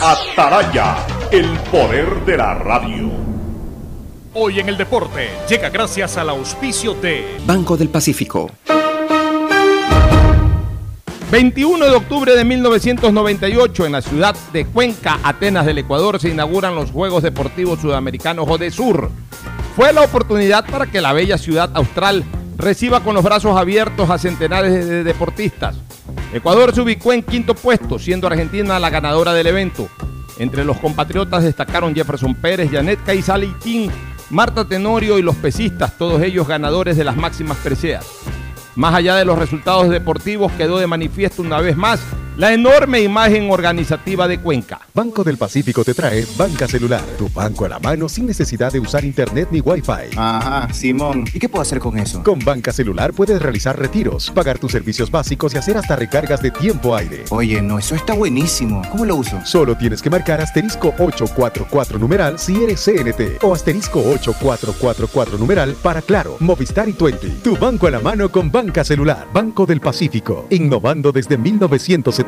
Ataraya, el poder de la radio. Hoy en el deporte llega gracias al auspicio de Banco del Pacífico. 21 de octubre de 1998 en la ciudad de Cuenca, Atenas del Ecuador, se inauguran los Juegos Deportivos Sudamericanos Sur. Fue la oportunidad para que la bella ciudad austral reciba con los brazos abiertos a centenares de deportistas. Ecuador se ubicó en quinto puesto, siendo Argentina la ganadora del evento. Entre los compatriotas destacaron Jefferson Pérez, Janet Caizalitín, Marta Tenorio y los pesistas, todos ellos ganadores de las máximas preseas. Más allá de los resultados deportivos, quedó de manifiesto una vez más la enorme imagen organizativa de Cuenca. Banco del Pacífico te trae Banca Celular, tu banco a la mano sin necesidad de usar internet ni wifi. Ajá, Simón. ¿Y qué puedo hacer con eso? Con Banca Celular puedes realizar retiros, pagar tus servicios básicos y hacer hasta recargas de tiempo aire. Oye, no, eso está buenísimo. ¿Cómo lo uso? Solo tienes que marcar asterisco 844 numeral si eres CNT o asterisco 8444 numeral para Claro, Movistar y 20. Tu banco a la mano con Banca Celular. Banco del Pacífico, innovando desde 1970.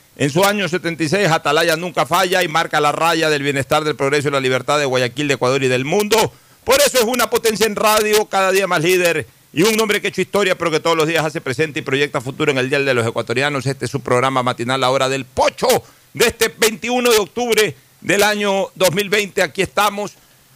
En su año 76, Atalaya nunca falla y marca la raya del bienestar, del progreso y la libertad de Guayaquil, de Ecuador y del mundo. Por eso es una potencia en radio, cada día más líder y un hombre que ha hecho historia, pero que todos los días hace presente y proyecta futuro en el Día de los Ecuatorianos. Este es su programa matinal, La Hora del Pocho, de este 21 de octubre del año 2020. Aquí estamos,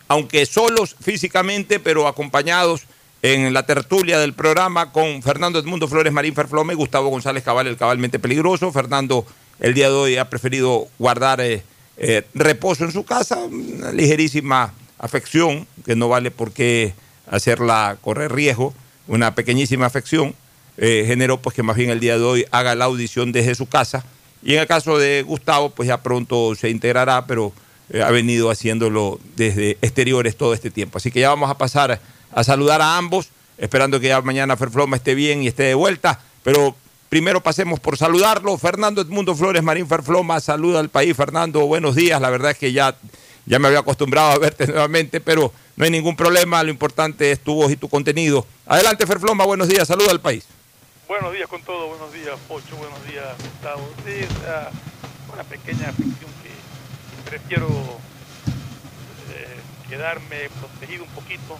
aunque solos físicamente, pero acompañados en la tertulia del programa con Fernando Edmundo Flores Marín Ferflome, Gustavo González Cabal, el cabalmente peligroso. Fernando el día de hoy ha preferido guardar eh, eh, reposo en su casa, una ligerísima afección, que no vale por qué hacerla correr riesgo, una pequeñísima afección, eh, generó pues que más bien el día de hoy haga la audición desde su casa. Y en el caso de Gustavo, pues ya pronto se integrará, pero eh, ha venido haciéndolo desde exteriores todo este tiempo. Así que ya vamos a pasar a saludar a ambos, esperando que ya mañana Ferfloma esté bien y esté de vuelta. Pero primero pasemos por saludarlo. Fernando Edmundo Flores Marín Ferfloma, saluda al país. Fernando, buenos días. La verdad es que ya ya me había acostumbrado a verte nuevamente, pero no hay ningún problema. Lo importante es tu voz y tu contenido. Adelante, Ferfloma, buenos días. Saluda al país. Buenos días con todo. Buenos días, Pocho. Buenos días, Gustavo. Sí, una pequeña afección que prefiero eh, quedarme protegido un poquito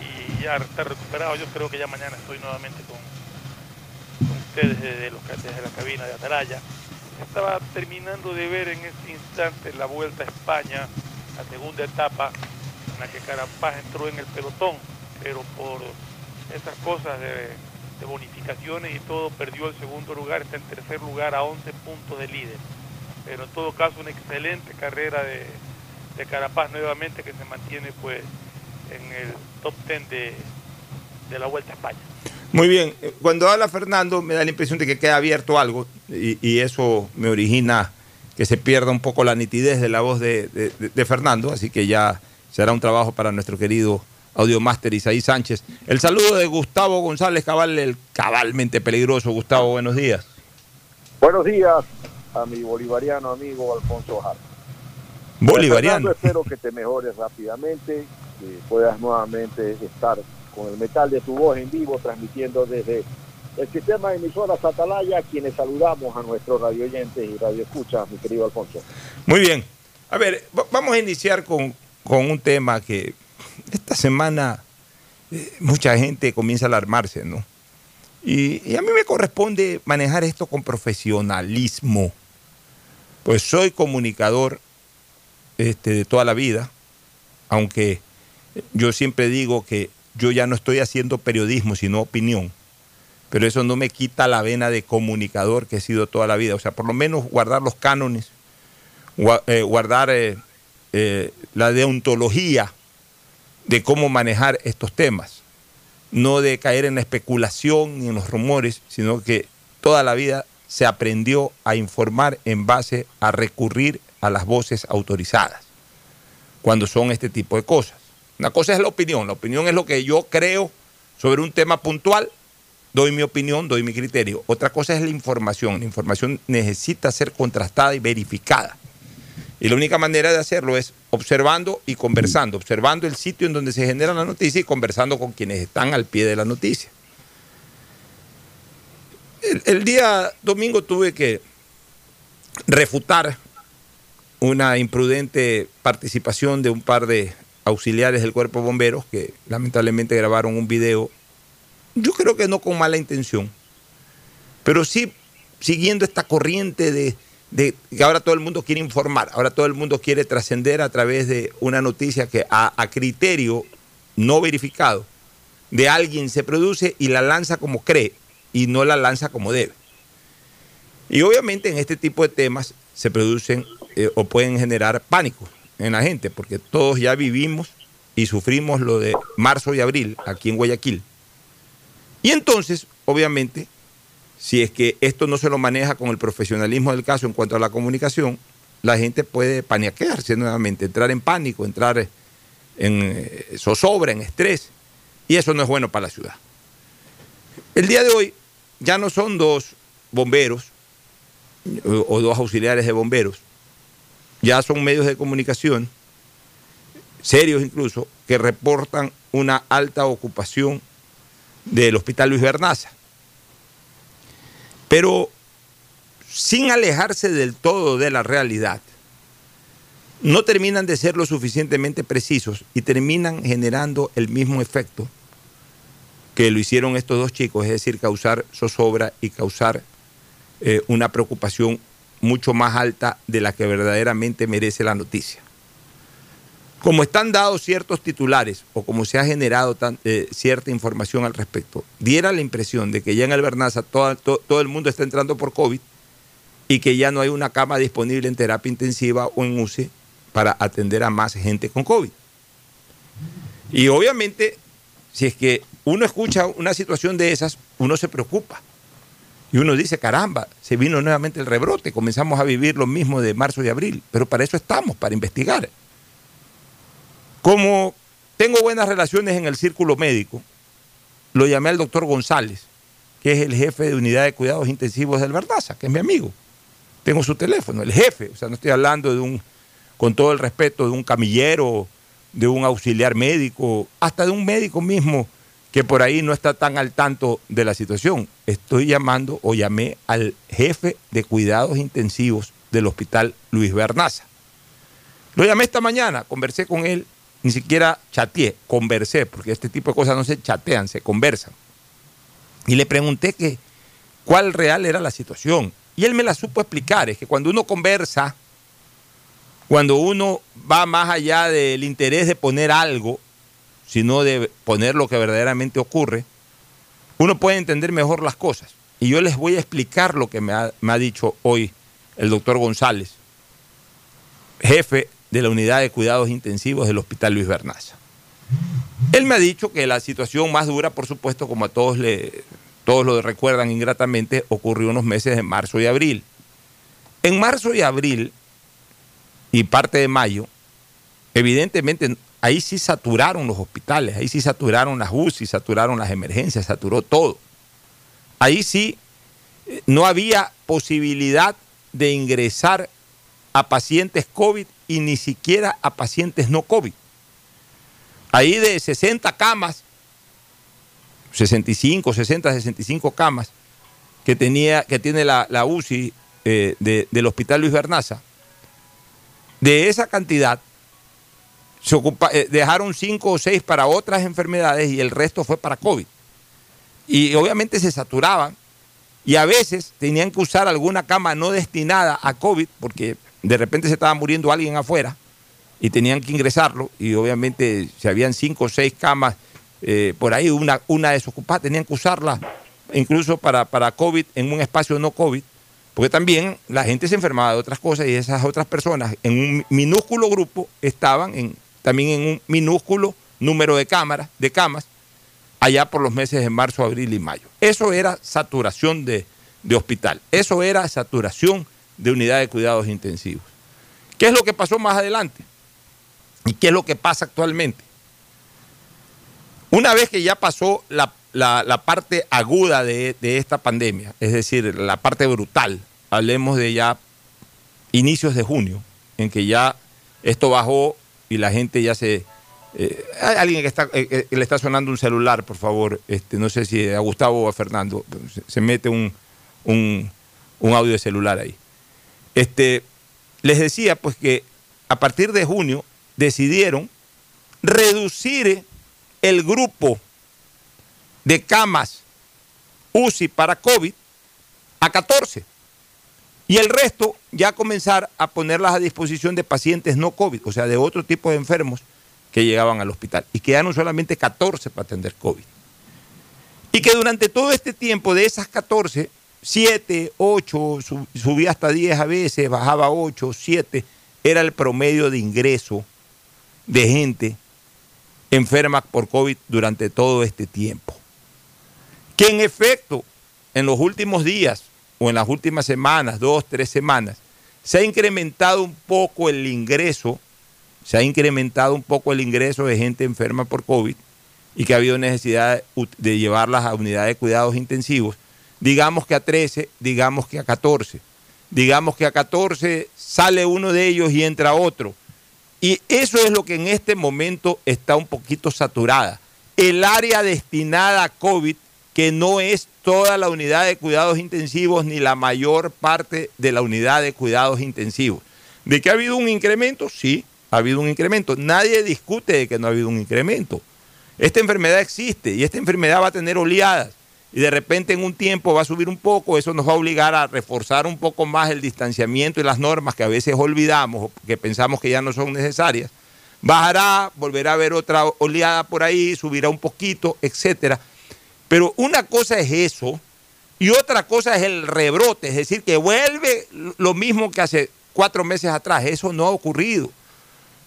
y, ya estar recuperado. Yo creo que ya mañana estoy nuevamente con, ustedes desde, los, desde la cabina de Atalaya. Estaba terminando de ver en este instante la Vuelta a España, la segunda etapa, en la que Carapaz entró en el pelotón, pero por esas cosas de, bonificaciones y todo, perdió el segundo lugar, está en tercer lugar a 11 puntos de líder. Pero en todo caso, una excelente carrera de, de Carapaz nuevamente que se mantiene pues en el top 10 de, de la Vuelta a España. Muy bien, cuando habla Fernando me da la impresión de que queda abierto algo y, y eso me origina que se pierda un poco la nitidez de la voz de, de- de Fernando, así que ya será un trabajo para nuestro querido audiomaster Isaí Sánchez. El saludo de Gustavo González Cabal, el cabalmente peligroso. Gustavo, buenos días. Buenos días a mi bolivariano amigo Alfonso Jara. Bolivariano. Fernando, espero que te mejores rápidamente, que puedas nuevamente estar con el metal de tu voz en vivo, transmitiendo desde el sistema de emisoras Atalaya, a quienes saludamos a nuestros radioyentes y radioescuchas, mi querido Alfonso. Muy bien. A ver, va- vamos a iniciar con, con un tema que esta semana eh, mucha gente comienza a alarmarse, ¿no? Y, y a mí me corresponde manejar esto con profesionalismo. Pues soy comunicador este, de toda la vida, aunque yo siempre digo que yo ya no estoy haciendo periodismo, sino opinión. Pero eso no me quita la vena de comunicador que he sido toda la vida. O sea, por lo menos guardar los cánones eh, guardar eh, eh, la deontología de cómo manejar estos temas. No de caer en la especulación ni en los rumores, sino que toda la vida se aprendió a informar en base a recurrir a las voces autorizadas cuando son este tipo de cosas. Una cosa es la opinión, la opinión es lo que yo creo sobre un tema puntual, doy mi opinión, doy mi criterio. Otra cosa es la información, la información necesita ser contrastada y verificada. Y la única manera de hacerlo es observando y conversando, observando el sitio en donde se genera la noticia y conversando con quienes están al pie de la noticia. El, el día domingo tuve que refutar una imprudente participación de un par de auxiliares del cuerpo de bomberos que lamentablemente grabaron un video, yo creo que no con mala intención, pero sí siguiendo esta corriente de, de que ahora todo el mundo quiere informar, ahora todo el mundo quiere trascender a través de una noticia que a, a criterio no verificado de alguien se produce y la lanza como cree y no la lanza como debe. Y obviamente en este tipo de temas se producen eh, o pueden generar pánico en la gente, porque todos ya vivimos y sufrimos lo de marzo y abril aquí en Guayaquil. Y entonces, obviamente, si es que esto no se lo maneja con el profesionalismo del caso en cuanto a la comunicación, la gente puede paniquearse nuevamente, entrar en pánico, entrar en eh, zozobra, en estrés, y eso no es bueno para la ciudad. El día de hoy ya no son dos bomberos o, o dos auxiliares de bomberos, ya son medios de comunicación, serios incluso, que reportan una alta ocupación del Hospital Luis Bernaza. Pero sin alejarse del todo de la realidad, no terminan de ser lo suficientemente precisos y terminan generando el mismo efecto que lo hicieron estos dos chicos, es decir, causar zozobra y causar eh, una preocupación mucho más alta de la que verdaderamente merece la noticia. Como están dados ciertos titulares o como se ha generado eh, cierta información al respecto, diera la impresión de que ya en el Bernaza todo, to- todo el mundo está entrando por COVID y que ya no hay una cama disponible en terapia intensiva o en UCI para atender a más gente con COVID. Y obviamente, si es que uno escucha una situación de esas, uno se preocupa. Y uno dice, caramba, se vino nuevamente el rebrote, comenzamos a vivir lo mismo de marzo y abril, pero para eso estamos, para investigar. Como tengo buenas relaciones en el círculo médico, lo llamé al doctor González, que es el jefe de unidad de cuidados intensivos del Verdaza, que es mi amigo. Tengo su teléfono, el jefe, o sea, no estoy hablando de un, con todo el respeto, de un camillero, de un auxiliar médico, hasta de un médico mismo que por ahí no está tan al tanto de la situación. Estoy llamando o llamé al jefe de cuidados intensivos del hospital Luis Bernaza. Lo llamé esta mañana, conversé con él, ni siquiera chateé, conversé, porque este tipo de cosas no se chatean, se conversan. Y le pregunté que cuál real era la situación. Y él me la supo explicar, es que cuando uno conversa, cuando uno va más allá del interés de poner algo, sino de poner lo que verdaderamente ocurre, uno puede entender mejor las cosas. Y yo les voy a explicar lo que me ha, dicho hoy el doctor González, jefe de la unidad de cuidados intensivos del Hospital Luis Bernaza. Él me ha dicho que la situación más dura, por supuesto, como a todos, todos lo recuerdan ingratamente, ocurrió unos meses de marzo y abril. En marzo y abril y parte de mayo, evidentemente ahí sí saturaron los hospitales, ahí sí saturaron las UCI, saturaron las emergencias, saturó todo. Ahí sí eh, no había posibilidad de ingresar a pacientes COVID y ni siquiera a pacientes no COVID. Ahí de 60 camas, 65, 60, 65 camas que, tenía, que tiene la, UCI eh, del Hospital Luis Bernaza, de esa cantidad se ocupa, eh, dejaron 5 o 6 para otras enfermedades y el resto fue para COVID. Y obviamente se saturaban y a veces tenían que usar alguna cama no destinada a COVID porque de repente se estaba muriendo alguien afuera y tenían que ingresarlo y obviamente si habían cinco o seis camas eh, por ahí, una, una desocupada, tenían que usarla incluso para, para COVID en un espacio no COVID, porque también la gente se enfermaba de otras cosas y esas otras personas en un minúsculo grupo estaban en, también en un minúsculo número de cámaras, de camas, allá por los meses de marzo, abril y mayo. Eso era saturación de, de hospital, eso era saturación de unidad de cuidados intensivos. ¿Qué es lo que pasó más adelante? ¿Y qué es lo que pasa actualmente? Una vez que ya pasó la, parte aguda de, de, esta pandemia, es decir, la parte brutal, hablemos de ya inicios de junio, en que ya esto bajó y la gente ya se... Eh, hay alguien que, está, eh, le está sonando un celular, por favor, este, no sé si a Gustavo o a Fernando, se, mete un, un, un audio de celular ahí. Este, les decía pues que a partir de junio decidieron reducir el grupo de camas UCI para COVID a 14 y el resto ya comenzar a ponerlas a disposición de pacientes no COVID, o sea, de otro tipo de enfermos que llegaban al hospital. Y quedaron solamente 14 para atender COVID. Y que durante todo este tiempo de esas 14, 7, 8, subía hasta 10 a veces, bajaba 8, 7, era el promedio de ingreso de gente enferma por COVID durante todo este tiempo. Que en efecto, en los últimos días o en las últimas semanas, dos, tres semanas, se ha incrementado un poco el ingreso, se ha incrementado un poco el ingreso de gente enferma por COVID y que ha habido necesidad de llevarlas a unidades de cuidados intensivos digamos que a 13, digamos que a 14. Digamos que a 14 sale uno de ellos y entra otro. Y eso es lo que en este momento está un poquito saturada. El área destinada a COVID, que no es toda la unidad de cuidados intensivos ni la mayor parte de la unidad de cuidados intensivos. ¿De que ha habido un incremento? Sí, ha habido un incremento. Nadie discute de que no ha habido un incremento. Esta enfermedad existe y esta enfermedad va a tener oleadas y de repente en un tiempo va a subir un poco, eso nos va a obligar a reforzar un poco más el distanciamiento y las normas que a veces olvidamos o que pensamos que ya no son necesarias. Bajará, volverá a haber otra oleada por ahí, subirá un poquito, etcétera. Pero una cosa es eso y otra cosa es el rebrote, es decir, que vuelve lo mismo que hace cuatro meses atrás. Eso no ha ocurrido.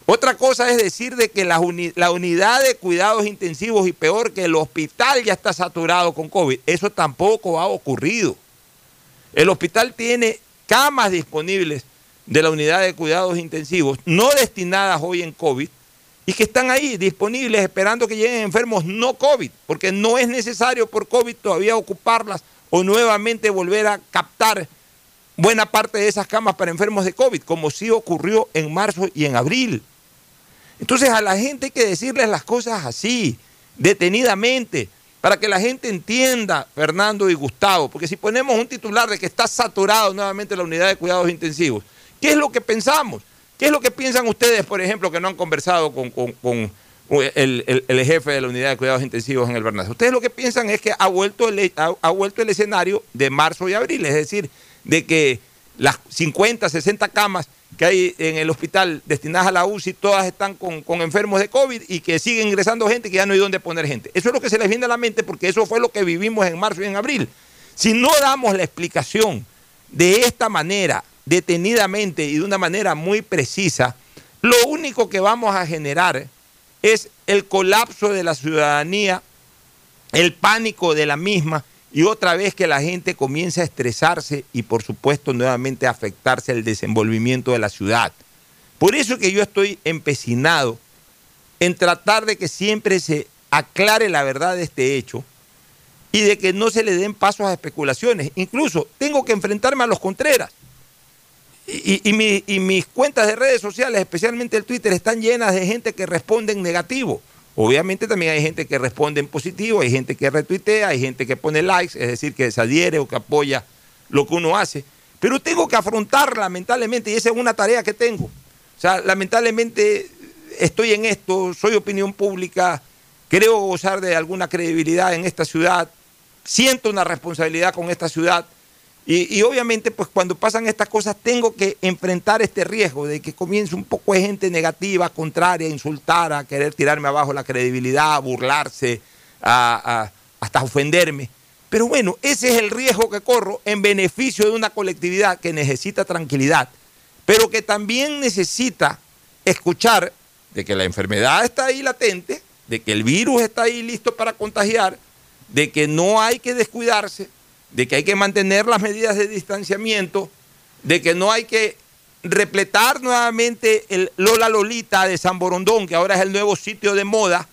Otra cosa es decir de que la, unidad de cuidados intensivos y peor que el hospital ya está saturado con COVID. Eso tampoco ha ocurrido. El hospital tiene camas disponibles de la unidad de cuidados intensivos, no destinadas hoy en COVID, y que están ahí disponibles esperando que lleguen enfermos no COVID, porque no es necesario por COVID todavía ocuparlas o nuevamente volver a captar buena parte de esas camas para enfermos de COVID, como sí ocurrió en marzo y en abril. Entonces a la gente hay que decirles las cosas así, detenidamente, para que la gente entienda, Fernando y Gustavo, porque si ponemos un titular de que está saturado nuevamente la unidad de cuidados intensivos, ¿qué es lo que pensamos? ¿Qué es lo que piensan ustedes, por ejemplo, que no han conversado con, el, jefe de la unidad de cuidados intensivos en el Bernaza. Ustedes lo que piensan es que ha vuelto, el, escenario de marzo y abril, es decir, de que las 50, 60 camas que hay en el hospital destinadas a la UCI, todas están con, con enfermos de COVID y que siguen ingresando gente que ya no hay dónde poner gente. Eso es lo que se les viene a la mente porque eso fue lo que vivimos en marzo y en abril. Si no damos la explicación de esta manera, detenidamente y de una manera muy precisa, lo único que vamos a generar es el colapso de la ciudadanía, el pánico de la misma y otra vez que la gente comienza a estresarse y por supuesto nuevamente afectarse el desenvolvimiento de la ciudad. Por eso que yo estoy empecinado en tratar de que siempre se aclare la verdad de este hecho y de que no se le den pasos a especulaciones. Incluso tengo que enfrentarme a los Contreras. Y, y- y mi- y mis cuentas de redes sociales, especialmente el Twitter, están llenas de gente que responde en negativo. Obviamente también hay gente que responde en positivo, hay gente que retuitea, hay gente que pone likes, es decir, que se o que apoya lo que uno hace. Pero tengo que afrontar lamentablemente, y esa es una tarea que tengo. O sea, lamentablemente estoy en esto, soy opinión pública, creo gozar de alguna credibilidad en esta ciudad, siento una responsabilidad con esta ciudad. Y, obviamente, pues cuando pasan estas cosas, tengo que enfrentar este riesgo de que comience un poco de gente negativa, contraria, a insultar, a querer tirarme abajo la credibilidad, a burlarse, a- a- hasta ofenderme. Pero bueno, ese es el riesgo que corro en beneficio de una colectividad que necesita tranquilidad, pero que también necesita escuchar de que la enfermedad está ahí latente, de que el virus está ahí listo para contagiar, de que no hay que descuidarse, de que hay que mantener las medidas de distanciamiento, de que no hay que repletar nuevamente el Lola Lolita de San Borondón, que ahora es el nuevo sitio de moda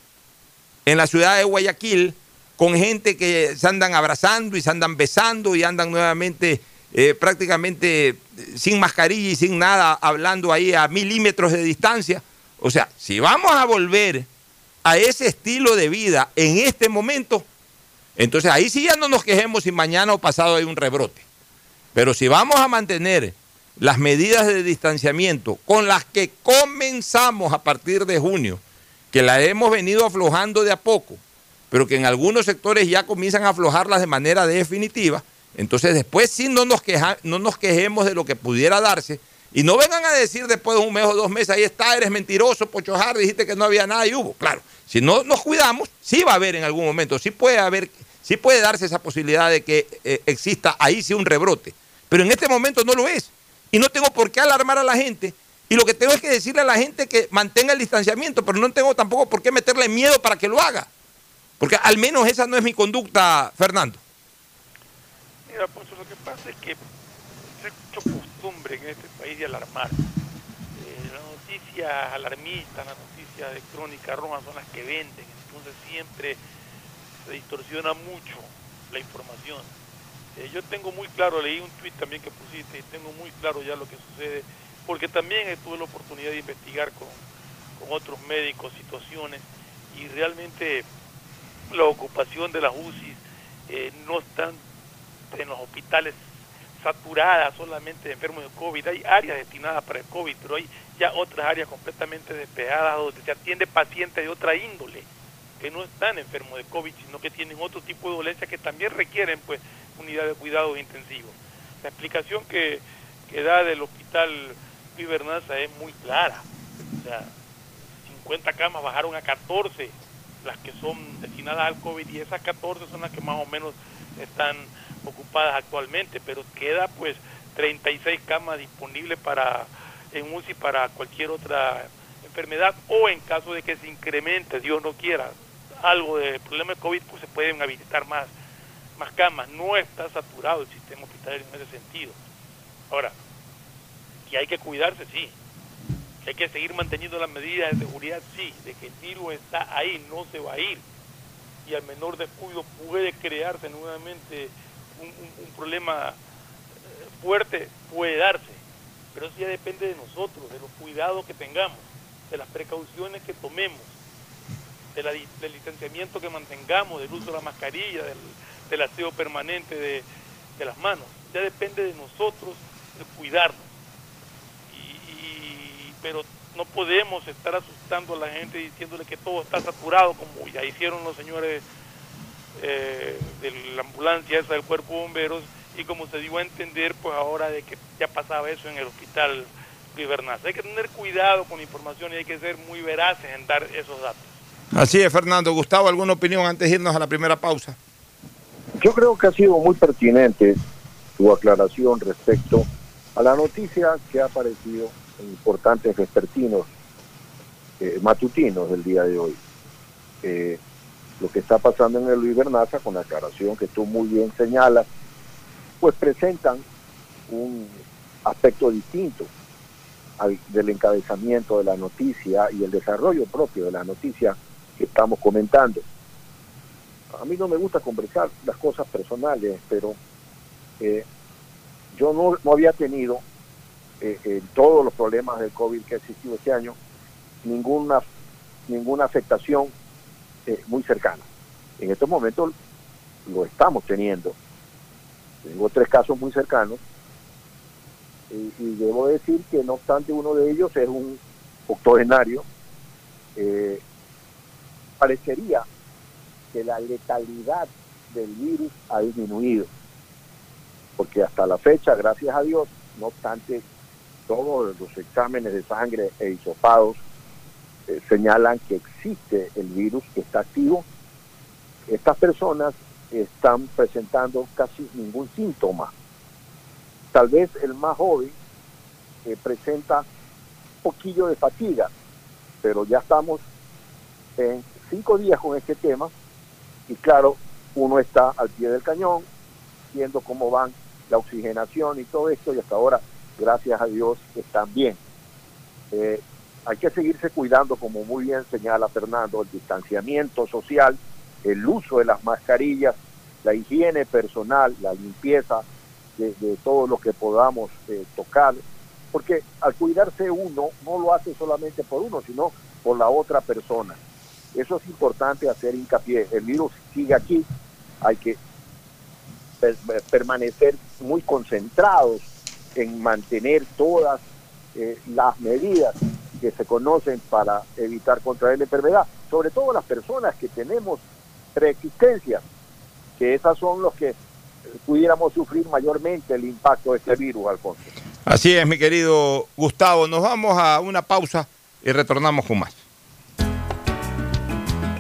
en la ciudad de Guayaquil, con gente que se andan abrazando y se andan besando y andan nuevamente eh, prácticamente eh, sin mascarilla y sin nada, hablando ahí a milímetros de distancia. O sea, si vamos a volver a ese estilo de vida en este momento, entonces ahí sí ya no nos quejemos si mañana o pasado hay un rebrote. Pero si vamos a mantener las medidas de distanciamiento con las que comenzamos a partir de junio, que las hemos venido aflojando de a poco, pero que en algunos sectores ya comienzan a aflojarlas de manera definitiva, entonces después sí no nos, queja- no nos quejemos de lo que pudiera darse y no vengan a decir después de un mes o dos meses, ahí está, eres mentiroso, Pochojar, dijiste que no había nada y hubo. Claro, si no nos cuidamos, sí va a haber en algún momento, sí puede haber, sí puede darse esa posibilidad de que eh, exista ahí sí un rebrote, pero en este momento no lo es. Y no tengo por qué alarmar a la gente. Y lo que tengo es que decirle a la gente que mantenga el distanciamiento, pero no tengo tampoco por qué meterle miedo para que lo haga. Porque al menos esa no es mi conducta, Fernando. Mira, Poncho, lo que pasa es que se ha hecho costumbre en este país de alarmar. Eh, las noticias alarmistas, las noticias de crónica roja son las que venden, entonces siempre se distorsiona mucho la información. Eh, yo tengo muy claro, leí un tweet también que pusiste y tengo muy claro ya lo que sucede, porque también tuve la oportunidad de investigar con, con otros médicos situaciones y realmente la ocupación de las UCI eh, no están en los hospitales saturadas solamente de enfermos de COVID. Hay áreas destinadas para el COVID, pero hay ya otras áreas completamente despejadas donde se atiende pacientes de otra índole que no están enfermos de COVID, sino que tienen otro tipo de dolencias que también requieren pues unidad de cuidados intensivos. La explicación que, que da del hospital Luis Bernaza es muy clara. O sea, 50 camas bajaron a 14 las que son destinadas al COVID y esas 14 son las que más o menos están ocupadas actualmente, pero queda pues 36 camas disponibles para en UCI para cualquier otra enfermedad o en caso de que se incremente, Dios no quiera, algo de problema de COVID, pues se pueden habilitar más, más camas. No está saturado el sistema hospitalario en ese sentido. Ahora, que hay que cuidarse, sí. Que hay que seguir manteniendo las medidas de seguridad, sí. De que el virus está ahí, no se va a ir. Y al menor descuido puede crearse nuevamente un, un- problema eh, fuerte, puede darse. Pero eso ya depende de nosotros, de los cuidados que tengamos, de las precauciones que tomemos, de del distanciamiento que mantengamos, del uso de la mascarilla, del, del aseo permanente de, de las manos. Ya depende de nosotros el cuidarnos. Y, pero no podemos estar asustando a la gente diciéndole que todo está saturado, como ya hicieron los señores eh, de la ambulancia esa del cuerpo de bomberos, y como se dio a entender, pues ahora de que ya pasaba eso en el hospital Luis Hay que tener cuidado con la información y hay que ser muy veraces en dar esos datos. Así es, Fernando. Gustavo, ¿alguna opinión antes de irnos a la primera pausa? Yo creo que ha sido muy pertinente tu aclaración respecto a la noticia que ha aparecido en importantes vespertinos eh, matutinos del día de hoy. Eh, lo que está pasando en el Luis Bernaza, con la aclaración que tú muy bien señalas, pues presentan un aspecto distinto al, del encabezamiento de la noticia y el desarrollo propio de la noticia que estamos comentando. A mí no me gusta conversar las cosas personales, pero eh, yo no, no, había tenido eh, en todos los problemas del COVID que ha existido este año ninguna, ninguna afectación eh, muy cercana. En estos momentos lo estamos teniendo. Tengo tres casos muy cercanos y, debo decir que no obstante uno de ellos es un octogenario, eh, parecería que la letalidad del virus ha disminuido, porque hasta la fecha, gracias a Dios, no obstante, todos los exámenes de sangre e hisopados eh, señalan que existe el virus que está activo. Estas personas están presentando casi ningún síntoma Tal vez el más joven eh, presenta un poquillo de fatiga, pero ya estamos en cinco días con este tema y claro, uno está al pie del cañón, viendo cómo van la oxigenación y todo esto y hasta ahora, gracias a Dios, están bien. Eh, hay que seguirse cuidando, como muy bien señala Fernando, el distanciamiento social, el uso de las mascarillas, la higiene personal, la limpieza de, todo lo que podamos eh, tocar, porque al cuidarse uno no lo hace solamente por uno, sino por la otra persona. Eso es importante hacer hincapié. El virus sigue aquí, hay que permanecer muy concentrados en mantener todas eh, las medidas que se conocen para evitar contraer la enfermedad, sobre todo las personas que tenemos preexistencias, que esas son los que pudiéramos sufrir mayormente el impacto de este virus, Alfonso. Así es, mi querido Gustavo. Nos vamos a una pausa y retornamos con más.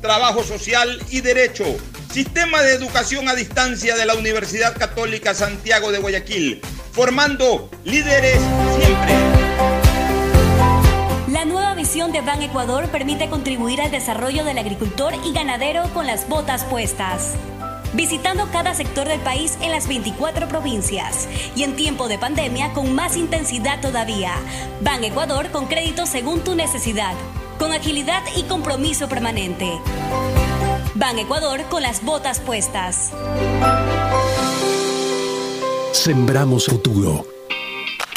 trabajo social y derecho. Sistema de educación a distancia de la Universidad Católica Santiago de Guayaquil, formando líderes siempre. La nueva visión de Ban Ecuador permite contribuir al desarrollo del agricultor y ganadero con las botas puestas visitando cada sector del país en las 24 provincias y en tiempo de pandemia con más intensidad todavía. Ban Ecuador con crédito según tu necesidad, con agilidad y compromiso permanente. Ban Ecuador con las botas puestas. Sembramos futuro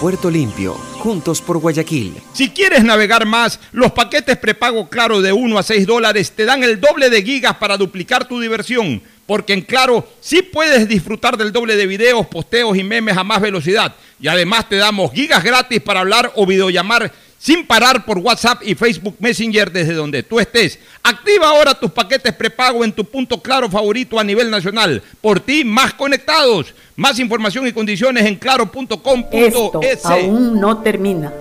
Puerto Limpio, juntos por Guayaquil. Si quieres navegar más, los paquetes prepago Claro de 1 a 6 dólares te dan el doble de gigas para duplicar tu diversión. Porque en Claro sí puedes disfrutar del doble de videos, posteos y memes a más velocidad. Y además te damos gigas gratis para hablar o videollamar sin parar por WhatsApp y Facebook Messenger desde donde tú estés. Activa ahora tus paquetes prepago en tu punto claro favorito a nivel nacional. Por ti, más conectados. Más información y condiciones en Esto claro.es. aún no termina.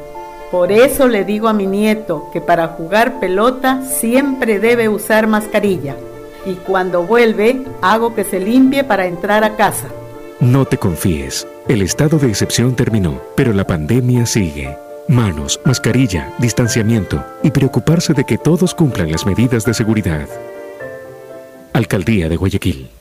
Por eso le digo a mi nieto que para jugar pelota siempre debe usar mascarilla. Y cuando vuelve, hago que se limpie para entrar a casa. No te confíes. El estado de excepción terminó, pero la pandemia sigue. Manos, mascarilla, distanciamiento y preocuparse de que todos cumplan las medidas de seguridad. Alcaldía de Guayaquil.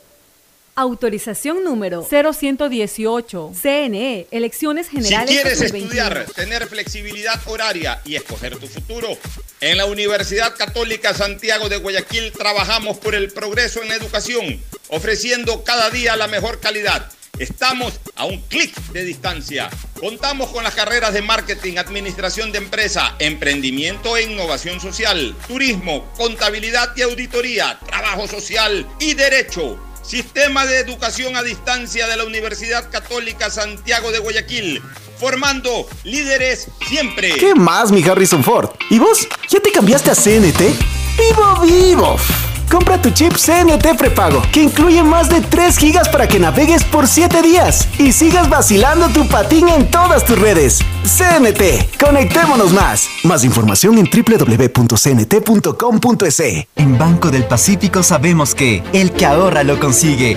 Autorización número 0118. CNE, Elecciones Generales. Si quieres 2021. estudiar, tener flexibilidad horaria y escoger tu futuro, en la Universidad Católica Santiago de Guayaquil trabajamos por el progreso en la educación, ofreciendo cada día la mejor calidad. Estamos a un clic de distancia. Contamos con las carreras de marketing, administración de empresa, emprendimiento e innovación social, turismo, contabilidad y auditoría, trabajo social y derecho. Sistema de Educación a Distancia de la Universidad Católica Santiago de Guayaquil, formando líderes siempre. ¿Qué más, mi Harrison Ford? ¿Y vos? ¿Ya te cambiaste a CNT? ¡Vivo, vivo! Compra tu chip CNT prepago, que incluye más de 3 gigas para que navegues por 7 días y sigas vacilando tu patín en todas tus redes. CNT, conectémonos más. Más información en www.cnt.com.es. En Banco del Pacífico sabemos que el que ahorra lo consigue.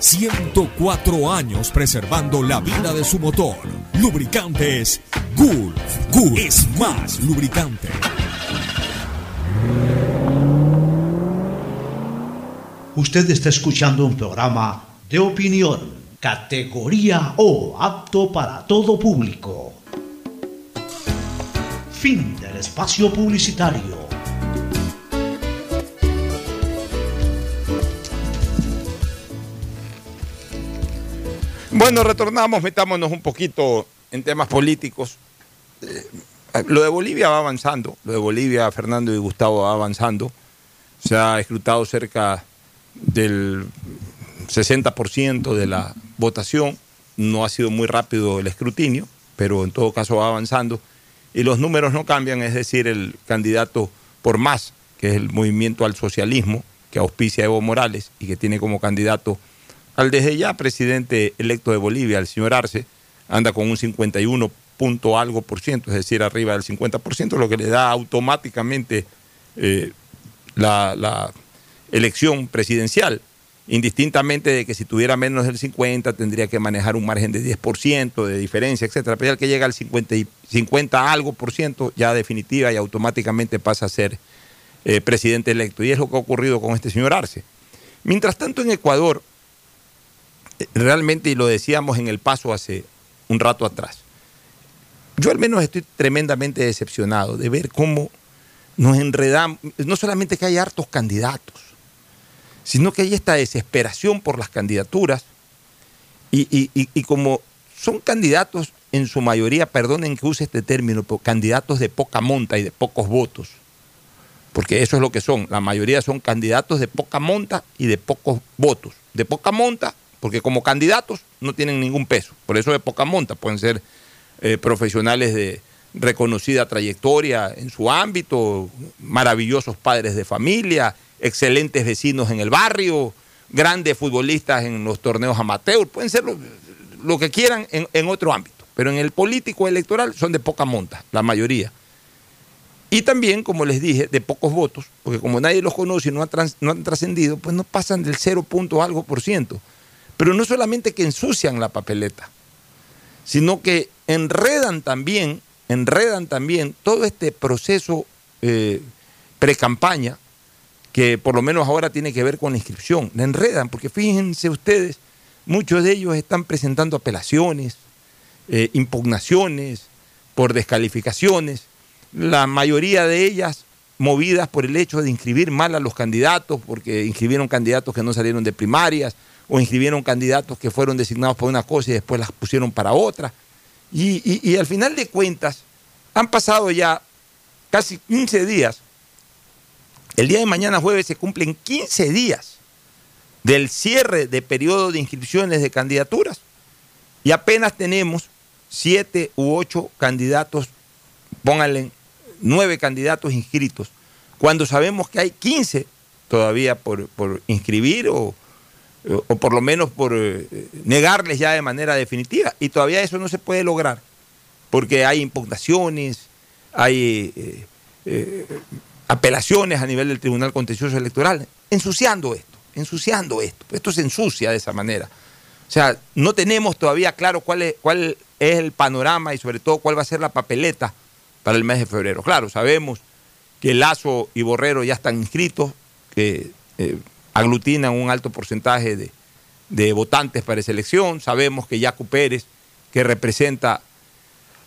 104 años preservando la vida de su motor. Lubricantes Gulf. Gulf es más lubricante. Usted está escuchando un programa de opinión, categoría O, apto para todo público. Fin del espacio publicitario. Bueno, retornamos, metámonos un poquito en temas políticos. Eh, lo de Bolivia va avanzando, lo de Bolivia, Fernando y Gustavo va avanzando. Se ha escrutado cerca del 60% de la votación. No ha sido muy rápido el escrutinio, pero en todo caso va avanzando. Y los números no cambian, es decir, el candidato por más, que es el movimiento al socialismo, que auspicia Evo Morales y que tiene como candidato al desde ya presidente electo de Bolivia, el señor Arce, anda con un 51 punto algo por ciento, es decir, arriba del 50%, lo que le da automáticamente eh, la, elección presidencial, indistintamente de que si tuviera menos del 50 tendría que manejar un margen de 10% de diferencia, etcétera. Pero ya que llega al 50, y 50 algo por ciento, ya definitiva y automáticamente pasa a ser eh, presidente electo. Y es lo que ha ocurrido con este señor Arce. Mientras tanto, en Ecuador, realmente, y lo decíamos en el paso hace un rato atrás, yo al menos estoy tremendamente decepcionado de ver cómo nos enredamos, no solamente que hay hartos candidatos, sino que hay esta desesperación por las candidaturas y, y- como son candidatos en su mayoría, perdonen que use este término, candidatos de poca monta y de pocos votos, porque eso es lo que son, la mayoría son candidatos de poca monta y de pocos votos, de poca monta, porque como candidatos no tienen ningún peso, por eso de poca monta, pueden ser eh, profesionales de, reconocida trayectoria en su ámbito, maravillosos padres de familia, excelentes vecinos en el barrio, grandes futbolistas en los torneos amateur, pueden ser lo, que quieran en, otro ámbito, pero en el político electoral son de poca monta, la mayoría. Y también, como les dije, de pocos votos, porque como nadie los conoce y no, han trans- no han trascendido, pues no pasan del 0 punto algo por ciento. Pero no solamente que ensucian la papeleta, sino que enredan también, enredan también todo este proceso eh, pre-campaña, que por lo menos ahora tiene que ver con la inscripción. La enredan, porque fíjense ustedes, muchos de ellos están presentando apelaciones, eh, impugnaciones por descalificaciones, la mayoría de ellas movidas por el hecho de inscribir mal a los candidatos, porque inscribieron candidatos que no salieron de primarias, o inscribieron candidatos que fueron designados por una cosa y después las pusieron para otra. Y, y- al final de cuentas, han pasado ya casi 15 días. El día de mañana jueves se cumplen 15 días del cierre de periodo de inscripciones de candidaturas y apenas tenemos siete u ocho candidatos, pónganle nueve candidatos inscritos, cuando sabemos que hay 15 todavía por, por inscribir o, o por lo menos por eh, negarles ya de manera definitiva. Y todavía eso no se puede lograr, porque hay impugnaciones, hay eh, eh, apelaciones a nivel del Tribunal Contencioso Electoral, ensuciando esto, ensuciando esto. Esto se ensucia de esa manera. O sea, no tenemos todavía claro cuál es, cuál es el panorama y sobre todo cuál va a ser la papeleta para el mes de febrero. Claro, sabemos que Lazo y Borrero ya están inscritos, que aglutinan un alto porcentaje de, votantes para esa elección. Sabemos que Yacu Pérez, que representa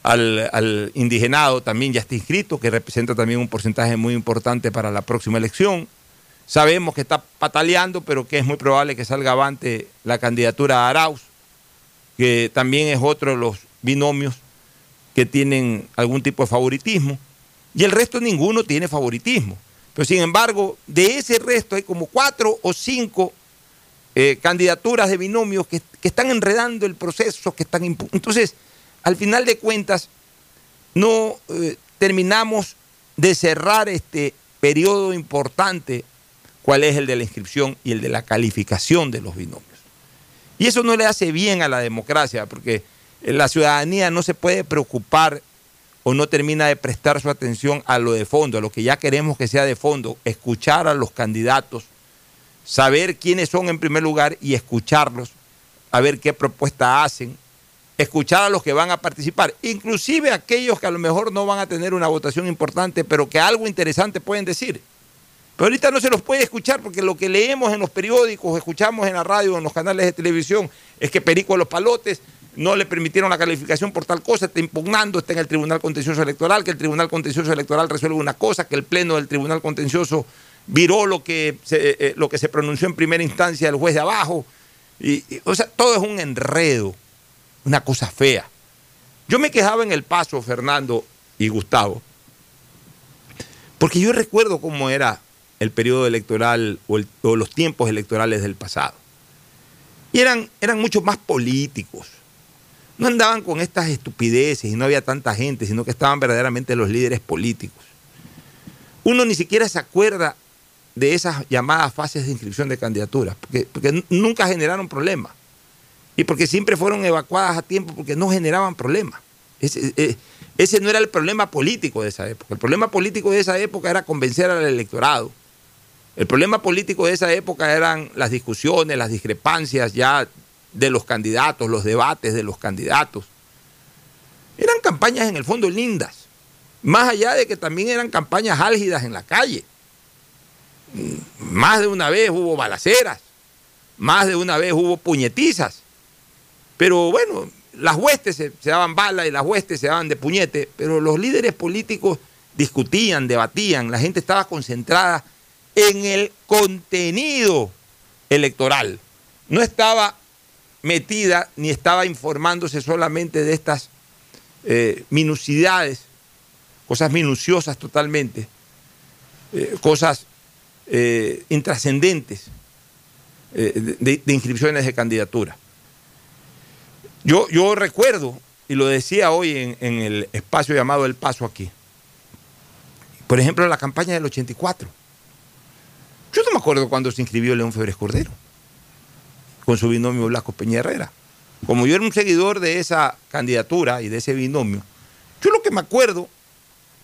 al, al indigenado, también ya está inscrito, que representa también un porcentaje muy importante para la próxima elección. Sabemos que está pataleando, pero que es muy probable que salga avante la candidatura a Arauz, que también es otro de los binomios que tienen algún tipo de favoritismo. Y el resto ninguno tiene favoritismo. Pero sin embargo, de ese resto hay como cuatro o cinco eh, candidaturas de binomios que, están enredando el proceso, que están... Entonces, al final de cuentas, no eh, terminamos de cerrar este periodo importante, cuál es el de la inscripción y el de la calificación de los binomios. Y eso no le hace bien a la democracia, porque la ciudadanía no se puede preocupar o no termina de prestar su atención a lo de fondo, a lo que ya queremos que sea de fondo, escuchar a los candidatos, saber quiénes son en primer lugar y escucharlos, a ver qué propuesta hacen, escuchar a los que van a participar, inclusive aquellos que a lo mejor no van a tener una votación importante, pero que algo interesante pueden decir. Pero ahorita no se los puede escuchar porque lo que leemos en los periódicos, escuchamos en la radio, en los canales de televisión, es que Perico de los Palotes no le permitieron la calificación por tal cosa, está impugnando, está en el Tribunal Contencioso Electoral, que el Tribunal Contencioso Electoral resuelve una cosa, que el Pleno del Tribunal Contencioso viró lo que se, eh, eh, lo que se pronunció en primera instancia el juez de abajo. Y, o sea, todo es un enredo, una cosa fea. Yo me quejaba en el paso, Fernando y Gustavo, porque yo recuerdo cómo era el periodo electoral o, el- o los tiempos electorales del pasado. Y eran, eran mucho más políticos. No andaban con estas estupideces y no había tanta gente, sino que estaban verdaderamente los líderes políticos. Uno ni siquiera se acuerda de esas llamadas fases de inscripción de candidaturas, porque, porque nunca generaron problemas. Y porque siempre fueron evacuadas a tiempo porque no generaban problemas. Ese, eh, ese no era el problema político de esa época. El problema político de esa época era convencer al electorado. El problema político de esa época eran las discusiones, las discrepancias ya de los candidatos, los debates de los candidatos. Eran campañas en el fondo lindas, más allá de que también eran campañas álgidas en la calle. Más de una vez hubo balaceras, más de una vez hubo puñetizas, pero bueno, las huestes se, se daban bala y las huestes se daban de puñete, pero los líderes políticos discutían, debatían, la gente estaba concentrada en el contenido electoral. No estaba metida ni estaba informándose solamente de estas eh, minucidades, cosas minuciosas totalmente, eh, cosas eh, intrascendentes eh, de, de inscripciones de candidatura. Yo, yo recuerdo y lo decía hoy en, en el espacio llamado El Paso aquí, por ejemplo, la campaña del 84. Yo no me acuerdo cuando se inscribió León Febres Cordero con su binomio Blasco Peña Herrera. Como yo era un seguidor de esa candidatura y de ese binomio, yo lo que me acuerdo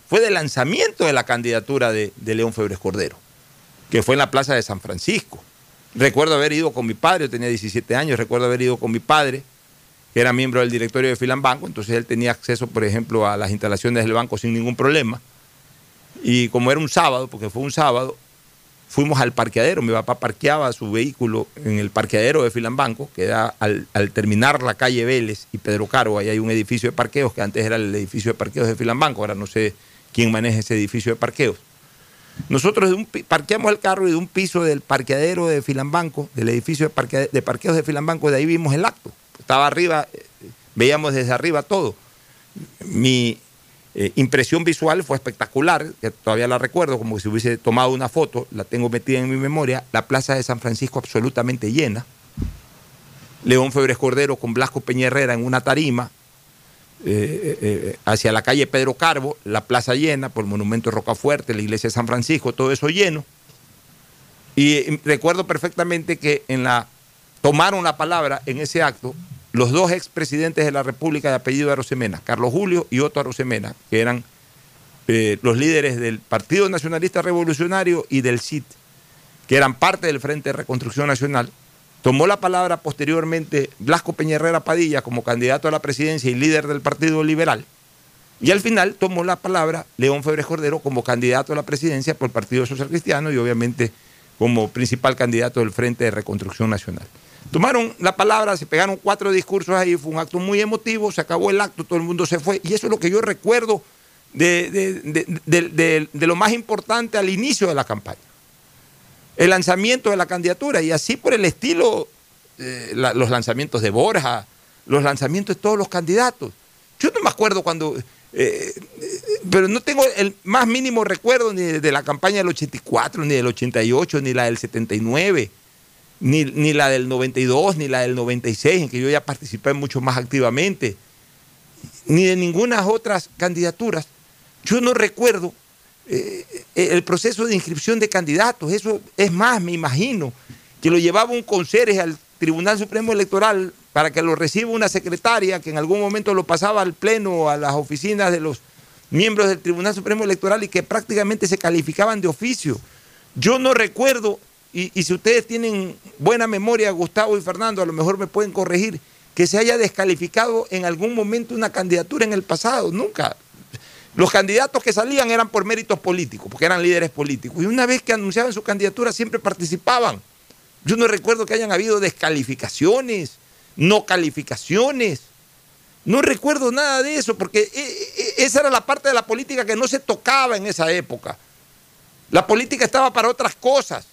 fue del lanzamiento de la candidatura de, León Febres Cordero, que fue en la Plaza de San Francisco. Recuerdo haber ido con mi padre, yo tenía 17 años, recuerdo haber ido con mi padre, que era miembro del directorio de Filambanco, entonces él tenía acceso, por ejemplo, a las instalaciones del banco sin ningún problema. Y como era un sábado, porque fue un sábado, fuimos al parqueadero. Mi papá parqueaba su vehículo en el parqueadero de Filambanco, que era al, al terminar la calle Vélez y Pedro Caro, ahí hay un edificio de parqueos, que antes era el edificio de parqueos de Filambanco, ahora no sé quién maneja ese edificio de parqueos. Nosotros de un parqueamos el carro y de un piso del parqueadero de Filambanco, del edificio de, parquea- de parqueos de Filambanco, de ahí vimos el acto. Estaba arriba, eh, veíamos desde arriba todo. Mi eh, impresión visual fue espectacular, que todavía la recuerdo, como si hubiese tomado una foto, la tengo metida en mi memoria, la plaza de San Francisco absolutamente llena, León Febres Cordero con Blasco Peña Herrera en una tarima, eh, eh, hacia la calle Pedro Carbo, la plaza llena por el monumento de Rocafuerte, la iglesia de San Francisco, todo eso lleno. Y recuerdo perfectamente que en la tomaron la palabra en ese acto los dos expresidentes de la República de apellido Arosemena, Carlos Julio y Otto Arosemena, que eran eh, los líderes del Partido Nacionalista Revolucionario y del CIT, que eran parte del Frente de Reconstrucción Nacional. Tomó la palabra posteriormente Blasco Peña Herrera Padilla como candidato a la presidencia y líder del Partido Liberal. Y al final tomó la palabra León Febres Cordero como candidato a la presidencia por el Partido Social Cristiano y obviamente como principal candidato del Frente de Reconstrucción Nacional. Tomaron la palabra, se pegaron cuatro discursos ahí, fue un acto muy emotivo, se acabó el acto, todo el mundo se fue. Y eso es lo que yo recuerdo de, de- de- de- lo más importante al inicio de la campaña. El lanzamiento de la candidatura y así por el estilo, eh, los lanzamientos de Borja, los lanzamientos de todos los candidatos. Yo no me acuerdo cuando, eh, eh, pero no tengo el más mínimo recuerdo ni de la campaña del 84, ni del 88, ni la del 79 ni, ni la del 92, ni la del 96, en que yo ya participé mucho más activamente, ni de ninguna otras candidaturas. Yo no recuerdo eh, el proceso de inscripción de candidatos. Eso es más, me imagino, que lo llevaba un conserje al Tribunal Supremo Electoral para que lo reciba una secretaria que en algún momento lo pasaba al Pleno, a las oficinas de los miembros del Tribunal Supremo Electoral y que prácticamente se calificaban de oficio. Yo no recuerdo, y, si ustedes tienen buena memoria, Gustavo y Fernando, a lo mejor me pueden corregir, que se haya descalificado en algún momento una candidatura en el pasado. Nunca. Los candidatos que salían eran por méritos políticos, porque eran líderes políticos. Y una vez que anunciaban su candidatura siempre participaban. Yo no recuerdo que hayan habido descalificaciones, no calificaciones. No recuerdo nada de eso, porque e- e- esa era la parte de la política que no se tocaba en esa época. La política estaba para otras cosas.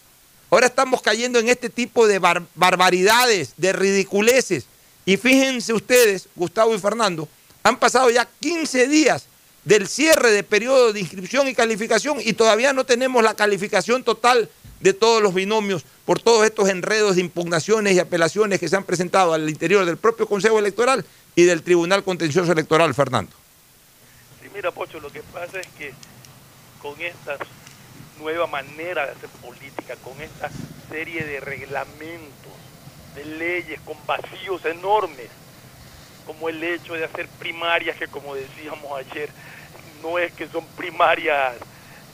Ahora estamos cayendo en este tipo de bar- barbaridades, de ridiculeces. Y fíjense ustedes, Gustavo y Fernando, han pasado ya 15 días del cierre de periodo de inscripción y calificación y todavía no tenemos la calificación total de todos los binomios por todos estos enredos de impugnaciones y apelaciones que se han presentado al interior del propio Consejo Electoral y del Tribunal Contencioso Electoral, Fernando. Sí, mira, Pocho, lo que pasa es que con esta nueva manera de hacer política, con esta serie de reglamentos, de leyes con vacíos enormes, como el hecho de hacer primarias que, como decíamos ayer, no es que son primarias,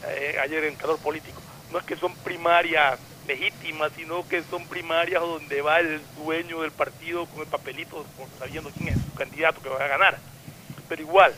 eh, ayer en calor político, no es que son primarias legítimas, sino que son primarias donde va el dueño del partido con el papelito, sabiendo quién es su candidato que va a ganar. Pero igual,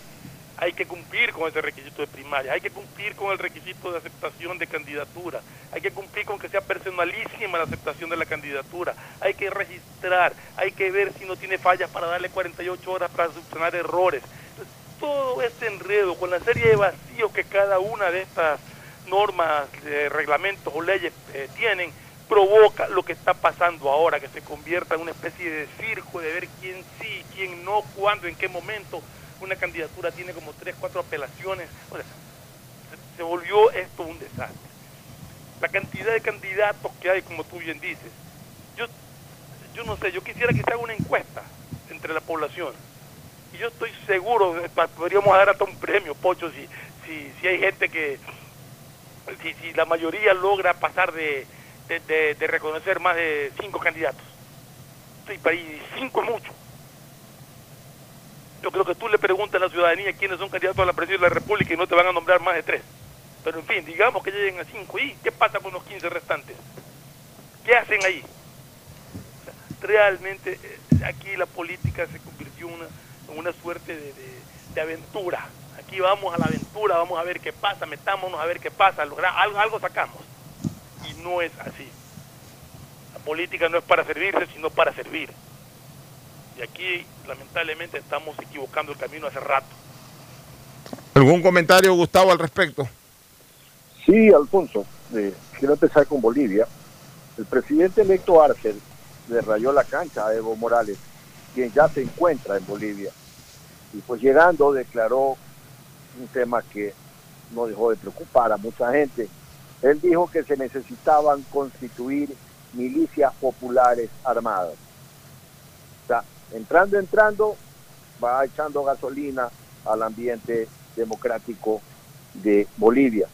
hay que cumplir con ese requisito de primaria, hay que cumplir con el requisito de aceptación de candidatura, hay que cumplir con que sea personalísima la aceptación de la candidatura, hay que registrar, hay que ver si no tiene fallas para darle 48 horas para subsanar errores. Entonces, todo este enredo con la serie de vacíos que cada una de estas normas, eh, reglamentos o leyes eh, tienen, provoca lo que está pasando ahora, que se convierta en una especie de circo de ver quién sí, quién no, cuándo, en qué momento una candidatura tiene como tres, cuatro apelaciones. Se, volvió esto un desastre. La cantidad de candidatos que hay, como tú bien dices, yo, yo no sé, yo quisiera que se haga una encuesta entre la población Y yo estoy seguro, podríamos dar hasta un premio, Pocho, si, si, si hay gente que, si, si la mayoría logra pasar de, de, reconocer más de cinco candidatos. Sí, para y cinco es mucho. Yo creo que tú le preguntas a la ciudadanía quiénes son candidatos a la presidencia de la República y no te van a nombrar más de tres. Pero en fin, digamos que lleguen a cinco. ¿Y qué pasa con los 15 restantes? ¿Qué hacen ahí? Realmente eh, aquí la política se convirtió en una, suerte de, aventura. Aquí vamos a la aventura, vamos a ver qué pasa, metámonos a ver qué pasa, logra- algo, algo sacamos. Y no es así. La política no es para servirse, sino para servir. Y aquí, lamentablemente, estamos equivocando el camino hace rato. ¿Algún comentario, Gustavo, al respecto? Sí, Alfonso, eh, quiero empezar con Bolivia. El presidente electo Arce le rayó la cancha a Evo Morales, quien ya se encuentra en Bolivia. Y pues llegando declaró un tema que no dejó de preocupar a mucha gente. Él dijo que se necesitaban constituir milicias populares armadas. Entrando, entrando, va echando gasolina al ambiente democrático de Bolivia.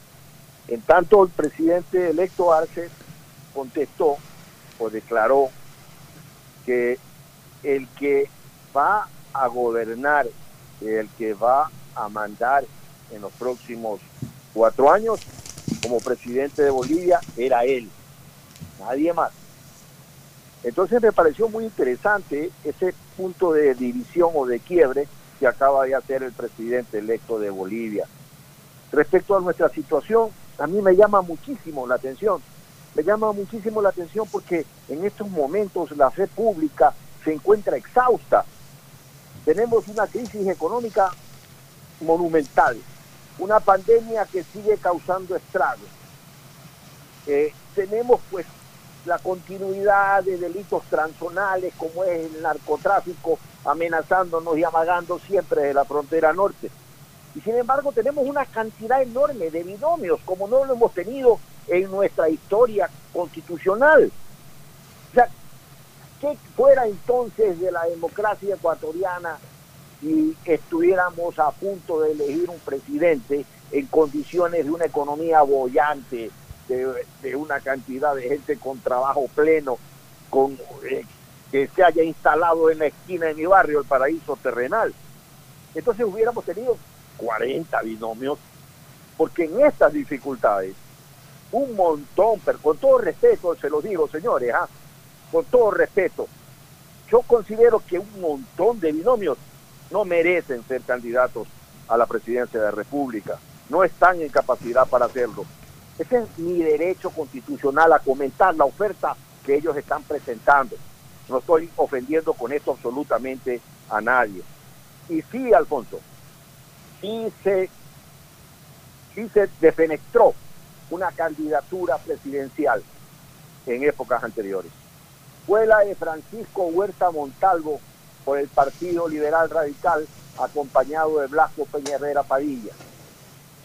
En tanto, el presidente electo Arce contestó o declaró que el que va a gobernar, el que va a mandar en los próximos cuatro años como presidente de Bolivia era él, nadie más. Entonces me pareció muy interesante ese punto de división o de quiebre que acaba de hacer el presidente electo de Bolivia. Respecto a nuestra situación, a mí me llama muchísimo la atención. Me llama muchísimo la atención porque en estos momentos la fe pública se encuentra exhausta. Tenemos una crisis económica monumental, una pandemia que sigue causando estragos. Eh, tenemos pues la continuidad de delitos transzonales como es el narcotráfico amenazándonos y amagando siempre de la frontera norte. Y sin embargo tenemos una cantidad enorme de binomios como no lo hemos tenido en nuestra historia constitucional. O sea, ¿qué fuera entonces de la democracia ecuatoriana si estuviéramos a punto de elegir un presidente en condiciones de una economía bollante, de, una cantidad de gente con trabajo pleno, con eh, que se haya instalado en la esquina de mi barrio, el paraíso terrenal? Entonces hubiéramos tenido 40 binomios, porque en estas dificultades, un montón, pero con todo respeto se lo digo, señores, ¿ah? con todo respeto, yo considero que un montón de binomios no merecen ser candidatos a la presidencia de la República, no están en capacidad para hacerlo. Ese es mi derecho constitucional a comentar la oferta que ellos están presentando. No estoy ofendiendo con esto absolutamente a nadie. Y sí, Alfonso, sí se, sí se defenestró una candidatura presidencial en épocas anteriores. Fue la de Francisco Huerta Montalvo por el Partido Liberal Radical, acompañado de Blasco Peña Herrera Padilla.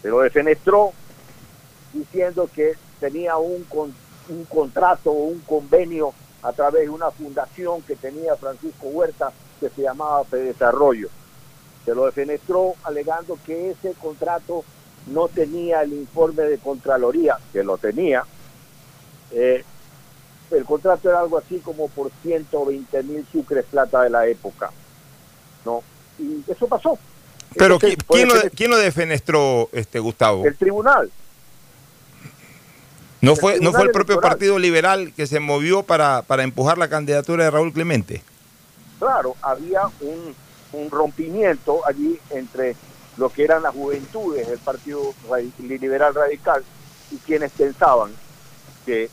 Se lo defenestró diciendo que tenía un, con- un contrato o un convenio a través de una fundación que tenía Francisco Huerta que se llamaba Desarrollo. Se lo defenestró alegando que ese contrato no tenía el informe de Contraloría, que lo tenía. Eh, el contrato era algo así como por 120 mil sucres plata de la época. ¿no? Y eso pasó. Pero Entonces, ¿qui- fue ¿quién lo, quién lo defenestró, este, Gustavo? El tribunal. ¿No fue, ¿No fue el propio Electoral. Partido Liberal que se movió para, para empujar la candidatura de Raúl Clemente? Claro, había un, un rompimiento allí entre lo que eran las juventudes del Partido Liberal Radical y quienes pensaban que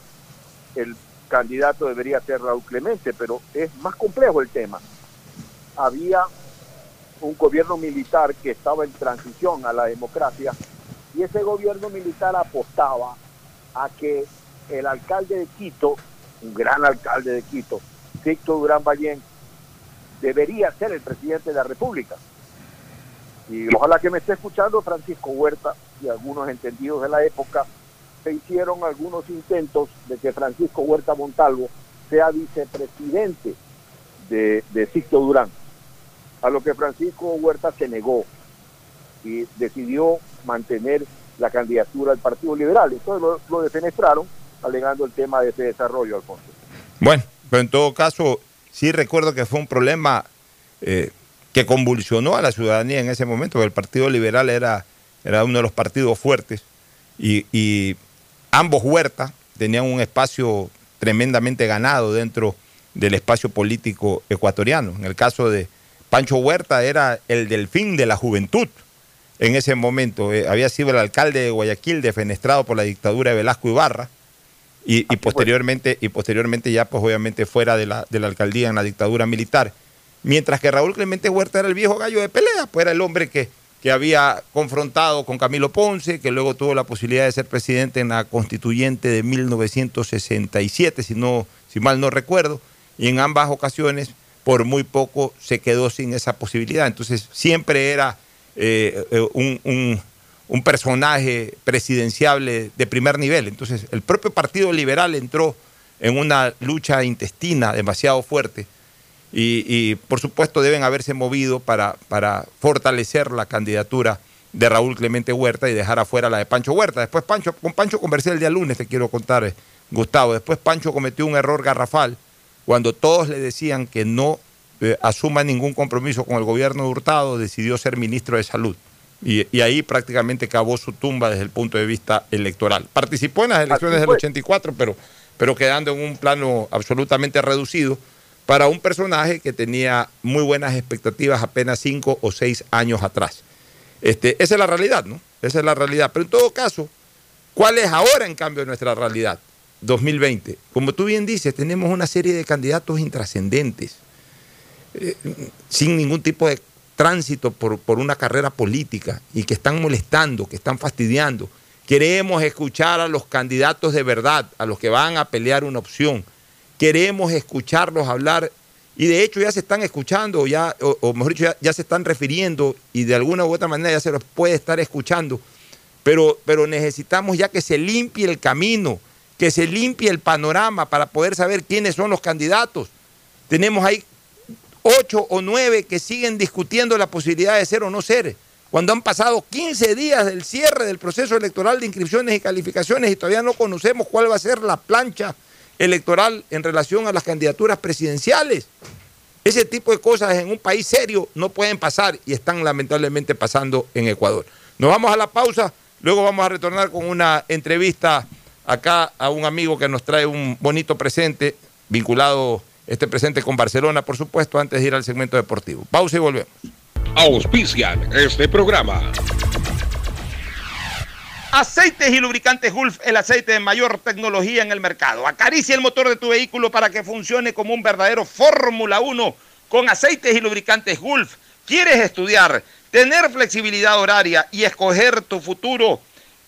el candidato debería ser Raúl Clemente, pero es más complejo el tema. Había un gobierno militar que estaba en transición a la democracia y ese gobierno militar apostaba a que el alcalde de Quito, un gran alcalde de Quito, Víctor Durán Ballén, debería ser el presidente de la República. Y ojalá que me esté escuchando Francisco Huerta y algunos entendidos de la época, se hicieron algunos intentos de que Francisco Huerta Montalvo sea vicepresidente de, de Durán. A lo que Francisco Huerta se negó y decidió mantener la candidatura del Partido Liberal. Entonces lo, lo defenestraron alegando el tema de ese desarrollo, Alfonso. Bueno, pero en todo caso, sí recuerdo que fue un problema eh, que convulsionó a la ciudadanía en ese momento, porque el Partido Liberal era, era uno de los partidos fuertes y, y ambos huertas tenían un espacio tremendamente ganado dentro del espacio político ecuatoriano. En el caso de Pancho Huerta era el delfín de la juventud en ese momento. Eh, había sido el alcalde de Guayaquil defenestrado por la dictadura de Velasco Ibarra y, y posteriormente, y posteriormente ya pues obviamente fuera de la, de la alcaldía en la dictadura militar. Mientras que Raúl Clemente Huerta era el viejo gallo de pelea, pues era el hombre que, que había confrontado con Camilo Ponce, que luego tuvo la posibilidad de ser presidente en la constituyente de 1967, si, no, si mal no recuerdo, y en ambas ocasiones por muy poco se quedó sin esa posibilidad. Entonces siempre era eh, eh, un, un- personaje presidenciable de primer nivel. Entonces el propio Partido Liberal entró en una lucha intestina demasiado fuerte y, y, por supuesto deben haberse movido para, para fortalecer la candidatura de Raúl Clemente Huerta y dejar afuera la de Pancho Huerta. Después Pancho, con Pancho conversé el día lunes, te quiero contar, eh, Gustavo. Después Pancho cometió un error garrafal cuando todos le decían que no eh, asuma ningún compromiso con el gobierno de Hurtado, decidió ser ministro de Salud. Y, y ahí prácticamente cavó su tumba desde el punto de vista electoral. Participó en las elecciones del fue. 84, pero, pero quedando en un plano absolutamente reducido para un personaje que tenía muy buenas expectativas apenas cinco o seis años atrás. Este, esa es la realidad, ¿no? Esa es la realidad. Pero en todo caso, ¿cuál es ahora, en cambio, nuestra realidad? 2020. Como tú bien dices, tenemos una serie de candidatos intrascendentes, eh, sin ningún tipo de tránsito por, por una carrera política y que están molestando, que están fastidiando. Queremos escuchar a los candidatos de verdad, a los que van a pelear una opción. Queremos escucharlos hablar y de hecho ya se están escuchando, ya, o mejor dicho, ya, ya se están refiriendo y de alguna u otra manera ya se los puede estar escuchando. Pero, pero necesitamos ya que se limpie el camino, que se limpie el panorama para poder saber quiénes son los candidatos. Tenemos ahí ocho o nueve que siguen discutiendo la posibilidad de ser o no ser. Cuando han pasado 15 días del cierre del proceso electoral de inscripciones y calificaciones y todavía no conocemos cuál va a ser la plancha electoral en relación a las candidaturas presidenciales. Ese tipo de cosas en un país serio no pueden pasar y están lamentablemente pasando en Ecuador. Nos vamos a la pausa, luego vamos a retornar con una entrevista acá a un amigo que nos trae un bonito presente, vinculado este presente con Barcelona, por supuesto, antes de ir al segmento deportivo. Pausa y volvemos. Auspician este programa. Aceites y lubricantes Gulf, el aceite de mayor tecnología en el mercado. Acaricia el motor de tu vehículo para que funcione como un verdadero Fórmula 1 con aceites y lubricantes Gulf. ¿Quieres estudiar, tener flexibilidad horaria y escoger tu futuro?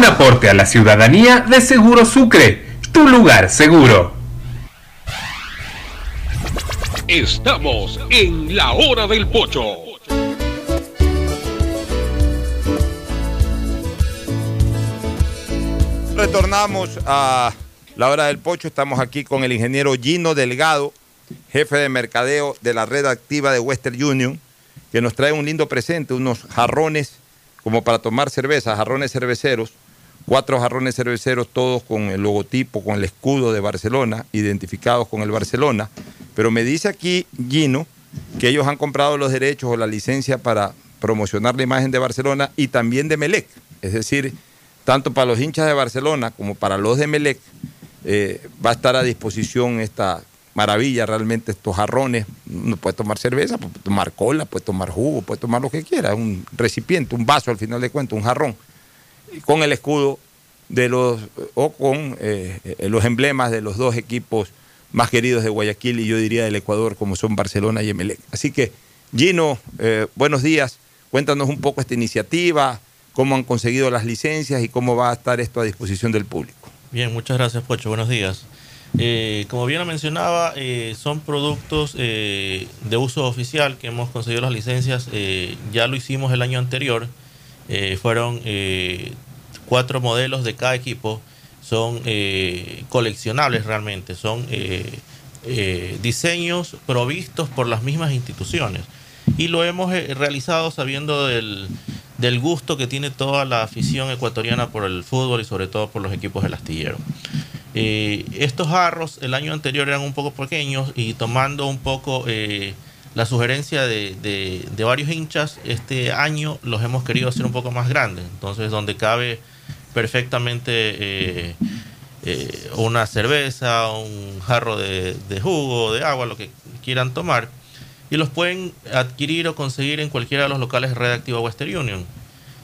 Un aporte a la ciudadanía de Seguro Sucre, tu lugar seguro. Estamos en la hora del pocho. Retornamos a la hora del pocho. Estamos aquí con el ingeniero Gino Delgado, jefe de mercadeo de la red activa de Western Union, que nos trae un lindo presente, unos jarrones como para tomar cerveza, jarrones cerveceros, cuatro jarrones cerveceros, todos con el logotipo, con el escudo de Barcelona, identificados con el Barcelona. Pero me dice aquí Gino que ellos han comprado los derechos o la licencia para promocionar la imagen de Barcelona y también de Melec. Es decir, tanto para los hinchas de Barcelona como para los de Melec, eh, va a estar a disposición esta maravilla, realmente estos jarrones. Uno puede tomar cerveza, puede tomar cola, puede tomar jugo, puede tomar lo que quiera, un recipiente, un vaso al final de cuentas, un jarrón, con el escudo de los, o con eh, los emblemas de los dos equipos más queridos de Guayaquil y yo diría del Ecuador, como son Barcelona y Emelec. Así que, Gino, eh, buenos días. Cuéntanos un poco esta iniciativa, cómo han conseguido las licencias y cómo va a estar esto a disposición del público. Bien, muchas gracias, Pocho. Buenos días. Eh, como bien lo mencionaba, eh, son productos eh, de uso oficial que hemos conseguido las licencias. ya lo hicimos el año anterior. Eh, fueron eh, cuatro modelos de cada equipo. Son eh, coleccionables realmente. Son diseños provistos por las mismas instituciones. Y lo hemos realizado sabiendo del, del gusto que tiene toda la afición ecuatoriana por el fútbol y sobre todo por los equipos del astillero. Estos jarros el año anterior eran un poco pequeños y tomando un poco la sugerencia de, de- varios hinchas, este año los hemos querido hacer un poco más grandes. Entonces, donde cabe perfectamente eh, eh, una cerveza, un jarro de, jugo, de agua, lo que quieran tomar. Y los pueden adquirir o conseguir en cualquiera de los locales de Red Activa Western Union.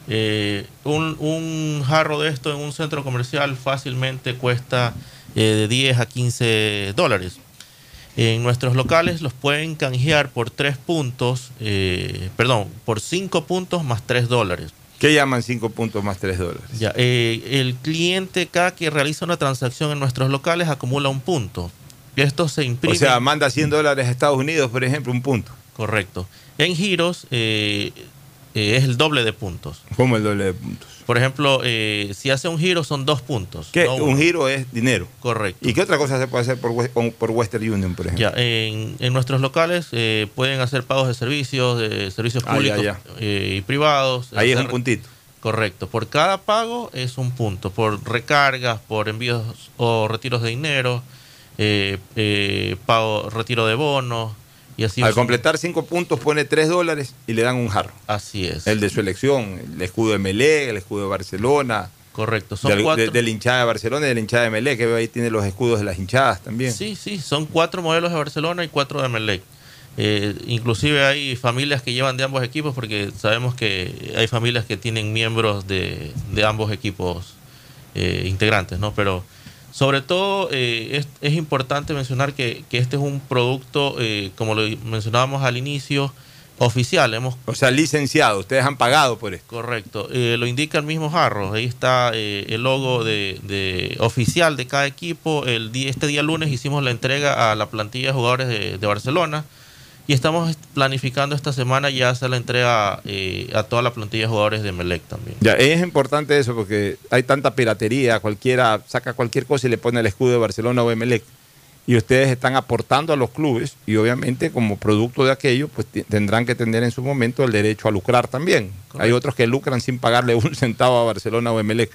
Eh, un, un jarro de esto en un centro comercial fácilmente cuesta de 10 a 15 dólares. En nuestros locales los pueden canjear por 3 puntos, eh, perdón, por 5 puntos más 3 dólares. ¿Qué llaman 5 puntos más 3 dólares? Ya, eh, el cliente cada que realiza una transacción en nuestros locales acumula un punto. Esto se imprime. O sea, manda 100 dólares a Estados Unidos, por ejemplo, un punto. Correcto. En giros eh, eh, es el doble de puntos. ¿Cómo el doble de puntos? Por ejemplo, eh, si hace un giro son dos puntos. ¿Qué? no un uno. giro es dinero. Correcto. ¿Y qué otra cosa se puede hacer por, Western Union, por ejemplo? Ya, en, en nuestros locales eh, pueden hacer pagos de servicios, de servicios Ah, ya, públicos ya. eh, y privados. Ahí es un puntito. Correcto. Por cada pago es un punto. Por recargas, por envíos o retiros de dinero, eh, eh, pago, retiro de bonos y así. Al completar 5 puntos pone 3 dólares y le dan un jarro. Así es. El de su elección, el escudo de Melé, el escudo de Barcelona. Correcto. Son cuatro. de, de la hinchada de Barcelona y de la hinchada de Melé, que ahí tiene los escudos de las hinchadas también. Sí, sí, son cuatro modelos de Barcelona y cuatro de Melec. Eh, inclusive hay familias que llevan de ambos equipos porque sabemos que hay familias que tienen miembros de, de ambos equipos eh, integrantes, ¿no? Pero sobre todo eh, es, es importante mencionar que, que este es un producto, eh, como lo mencionábamos al inicio, oficial. Hemos O sea, licenciado, ustedes han pagado por esto. Correcto, Eh, lo indica el mismo jarro. Ahí está eh, el logo de, de- oficial de cada equipo. El día, este día lunes hicimos la entrega a la plantilla de jugadores de, de Barcelona y estamos planificando esta semana ya hacer la entrega eh, a toda la plantilla de jugadores de Melec también. Ya, es importante eso porque hay tanta piratería, cualquiera saca cualquier cosa y le pone el escudo de Barcelona o Emelec. Y ustedes están aportando a los clubes y obviamente como producto de aquello, pues tendrán que tener en su momento el derecho a lucrar también. Hay otros que lucran sin pagarle un centavo a Barcelona o Emelec.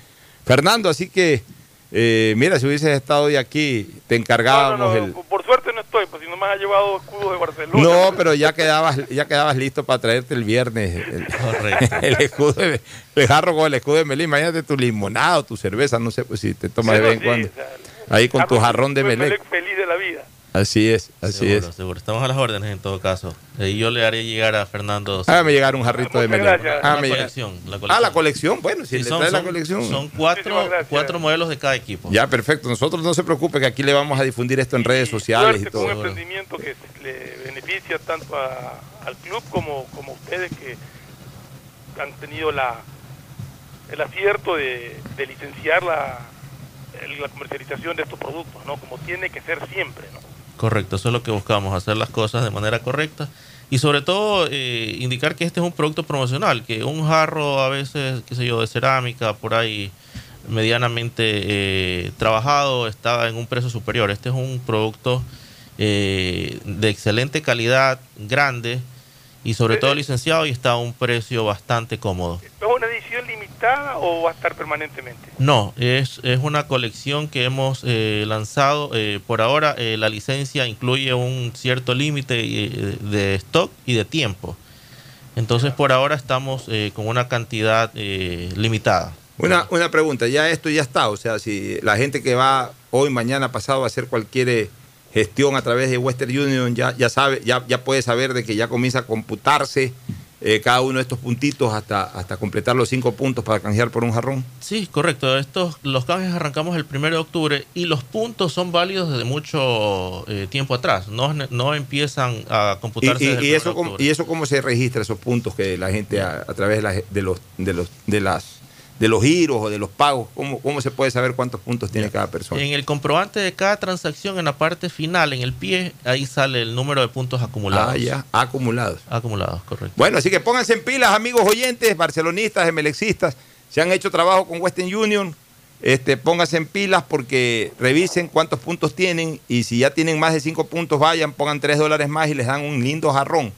Fernando, así que, eh, mira, si hubieses estado hoy aquí, te encargábamos No, no, no, el... Por suerte pues si no me llevar llevado escudos de Barcelona. No, pero ya quedabas, ya quedabas listo para traerte el viernes el, el escudo de, el jarro con el escudo de Melé. Imagínate tu limonado, tu cerveza, no sé pues, si te tomas de vez en Sí, cuando. o sea, Ahí con tu jarrón de Melé. Melec feliz de la vida. Así es, así seguro, es. seguro. Estamos a las órdenes en todo caso. Y yo le haré llegar a Fernando. Hágame llegar un jarrito de Melé. gracias. Hágame La colección, la Ah, colección. la colección. Bueno, si Sí, le son- trae la son- colección. Son cuatro, cuatro modelos de cada equipo. Ya, perfecto. Nosotros no se preocupe que aquí le vamos a difundir esto en redes sociales y Suerte con un todo. emprendimiento que le beneficia tanto a- al club como, como a ustedes que han tenido la el acierto de, de licenciar la, la comercialización de estos productos, ¿no? Como tiene que ser siempre, ¿no? Correcto, eso es lo que buscamos, hacer las cosas de manera correcta y sobre todo eh, indicar que este es un producto promocional, que un jarro a veces, qué sé yo, de cerámica por ahí medianamente eh, trabajado está en un precio superior. Este es un producto eh, de excelente calidad, grande y sobre todo licenciado y está a un precio bastante cómodo. ¿Es una edición limitada o va a estar permanentemente? No, es, es una colección que hemos eh, lanzado. eh, por ahora eh, la licencia incluye un cierto límite eh, de stock y de tiempo. Entonces por ahora estamos eh, con una cantidad eh, limitada. Una, una pregunta, ya esto ya está, o sea, si la gente que va hoy, mañana, pasado a hacer cualquier eh, gestión a través de Western Union ya, ya sabe, ya, ya puede saber de que ya comienza a computarse eh, cada uno de estos puntitos hasta, hasta completar los cinco puntos para canjear por un jarrón. Sí, correcto. Estos, los canjes arrancamos el 1 de octubre y los puntos son válidos desde mucho eh, tiempo atrás. No, no empiezan a computarse y- desde el y 1 de eso, cómo- octubre. ¿Y eso cómo se registra, esos puntos que la gente a, a través de, la- de los, de, los, de, las, de los giros o de los pagos, ¿cómo, cómo se puede saber cuántos puntos tiene cada persona? En el comprobante de cada transacción, en la parte final, en el pie, ahí sale el número de puntos acumulados. Ah, ya, acumulados. Acumulados, correcto. Bueno, así que pónganse en pilas, amigos oyentes, barcelonistas, emelexistas, se han hecho trabajo con Western Union, este, pónganse en pilas porque revisen cuántos puntos tienen y si ya tienen más de 5 puntos, vayan, pongan 3 dólares más y les dan un lindo jarrón.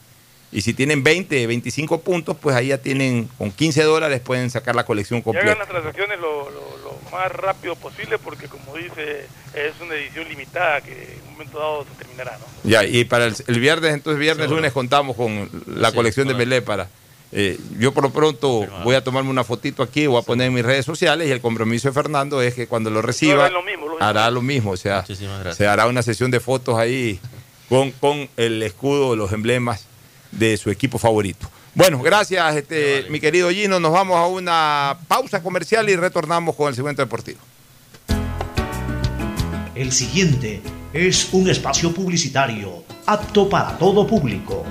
Y si tienen 20, 25 puntos, pues ahí ya tienen, con 15 dólares pueden sacar la colección Y hagan completa. las transacciones lo, lo- lo más rápido posible porque, como dice, es una edición limitada que en un momento dado se terminará, ¿no? Ya, y para el, el viernes, entonces viernes, Seguro. lunes contamos con la Sí, colección de. Melé para... eh, yo por lo pronto voy a tomarme una fotito aquí, voy a poner en mis redes sociales y el compromiso de Fernando es que cuando lo reciba hará lo mismo, lógicamente. hará lo mismo, o sea, gracias. se hará una sesión de fotos ahí con, con el escudo, los emblemas de su equipo favorito. Bueno, gracias este, mi querido Gino, nos vamos a una pausa comercial y retornamos con el segmento deportivo. El siguiente es un espacio publicitario apto para todo público.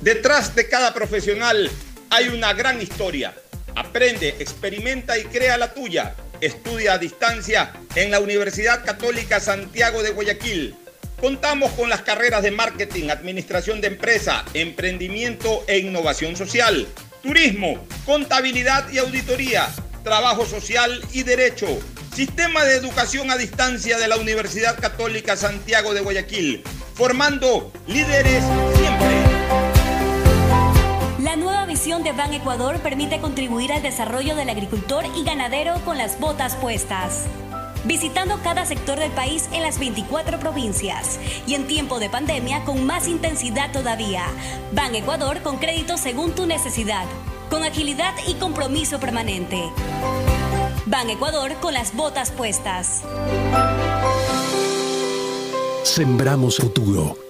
Detrás de cada profesional hay una gran historia. Aprende, experimenta y crea la tuya. Estudia a distancia en la Universidad Católica Santiago de Guayaquil. Contamos con las carreras de marketing, administración de empresa, emprendimiento e innovación social, turismo, contabilidad y auditoría, trabajo social y derecho. Sistema de educación a distancia de la Universidad Católica Santiago de Guayaquil, formando líderes siempre. La nueva visión de Ban Ecuador permite contribuir al desarrollo del agricultor y ganadero con las botas puestas. Visitando cada sector del país en las 24 provincias y en tiempo de pandemia con más intensidad todavía. Ban Ecuador con crédito según tu necesidad, con agilidad y compromiso permanente. Ban Ecuador con las botas puestas. Sembramos futuro.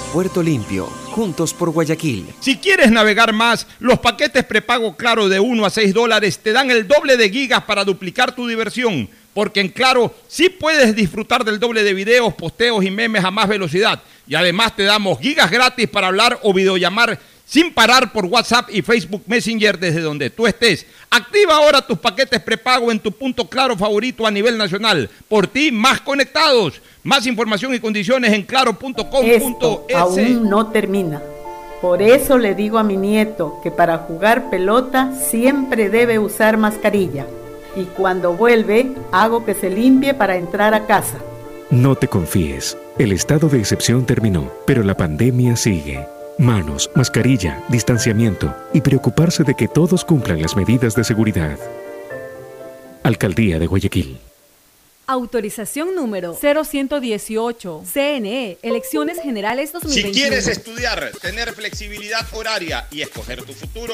Puerto Limpio, juntos por Guayaquil. Si quieres navegar más, los paquetes prepago Claro de 1 a 6 dólares te dan el doble de gigas para duplicar tu diversión. Porque en Claro sí puedes disfrutar del doble de videos, posteos y memes a más velocidad. Y además te damos gigas gratis para hablar o videollamar sin parar por WhatsApp y Facebook Messenger desde donde tú estés. Activa ahora tus paquetes prepago en tu punto claro favorito a nivel nacional. Por ti, más conectados. Más información y condiciones en claro.com.es. aún no termina. Por eso le digo a mi nieto que para jugar pelota siempre debe usar mascarilla. Y cuando vuelve, hago que se limpie para entrar a casa. No te confíes. El estado de excepción terminó, pero la pandemia sigue. Manos, mascarilla, distanciamiento y preocuparse de que todos cumplan las medidas de seguridad. Alcaldía de Guayaquil. Autorización número 0118. CNE, Elecciones Generales 2021. Si quieres estudiar, tener flexibilidad horaria y escoger tu futuro,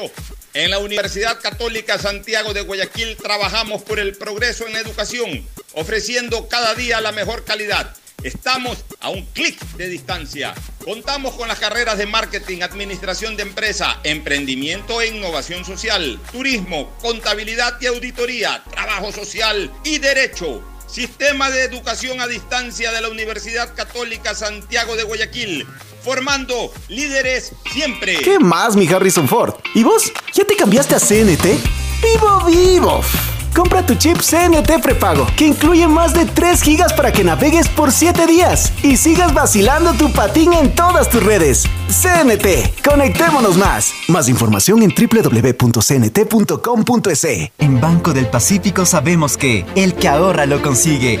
en la Universidad Católica Santiago de Guayaquil trabajamos por el progreso en la educación, ofreciendo cada día la mejor calidad. Estamos a un clic de distancia. Contamos con las carreras de marketing, administración de empresa, emprendimiento e innovación social, turismo, contabilidad y auditoría, trabajo social y derecho. Sistema de Educación a Distancia de la Universidad Católica Santiago de Guayaquil. Formando líderes siempre. ¿Qué más, mi Harrison Ford? ¿Y vos? ¿Ya te cambiaste a CNT? ¡Vivo, vivo! Compra tu chip CNT prepago, que incluye más de 3 gigas para que navegues por 7 días y sigas vacilando tu patín en todas tus redes. CNT, conectémonos más. Más información en www.cnt.com.es. En Banco del Pacífico sabemos que el que ahorra lo consigue.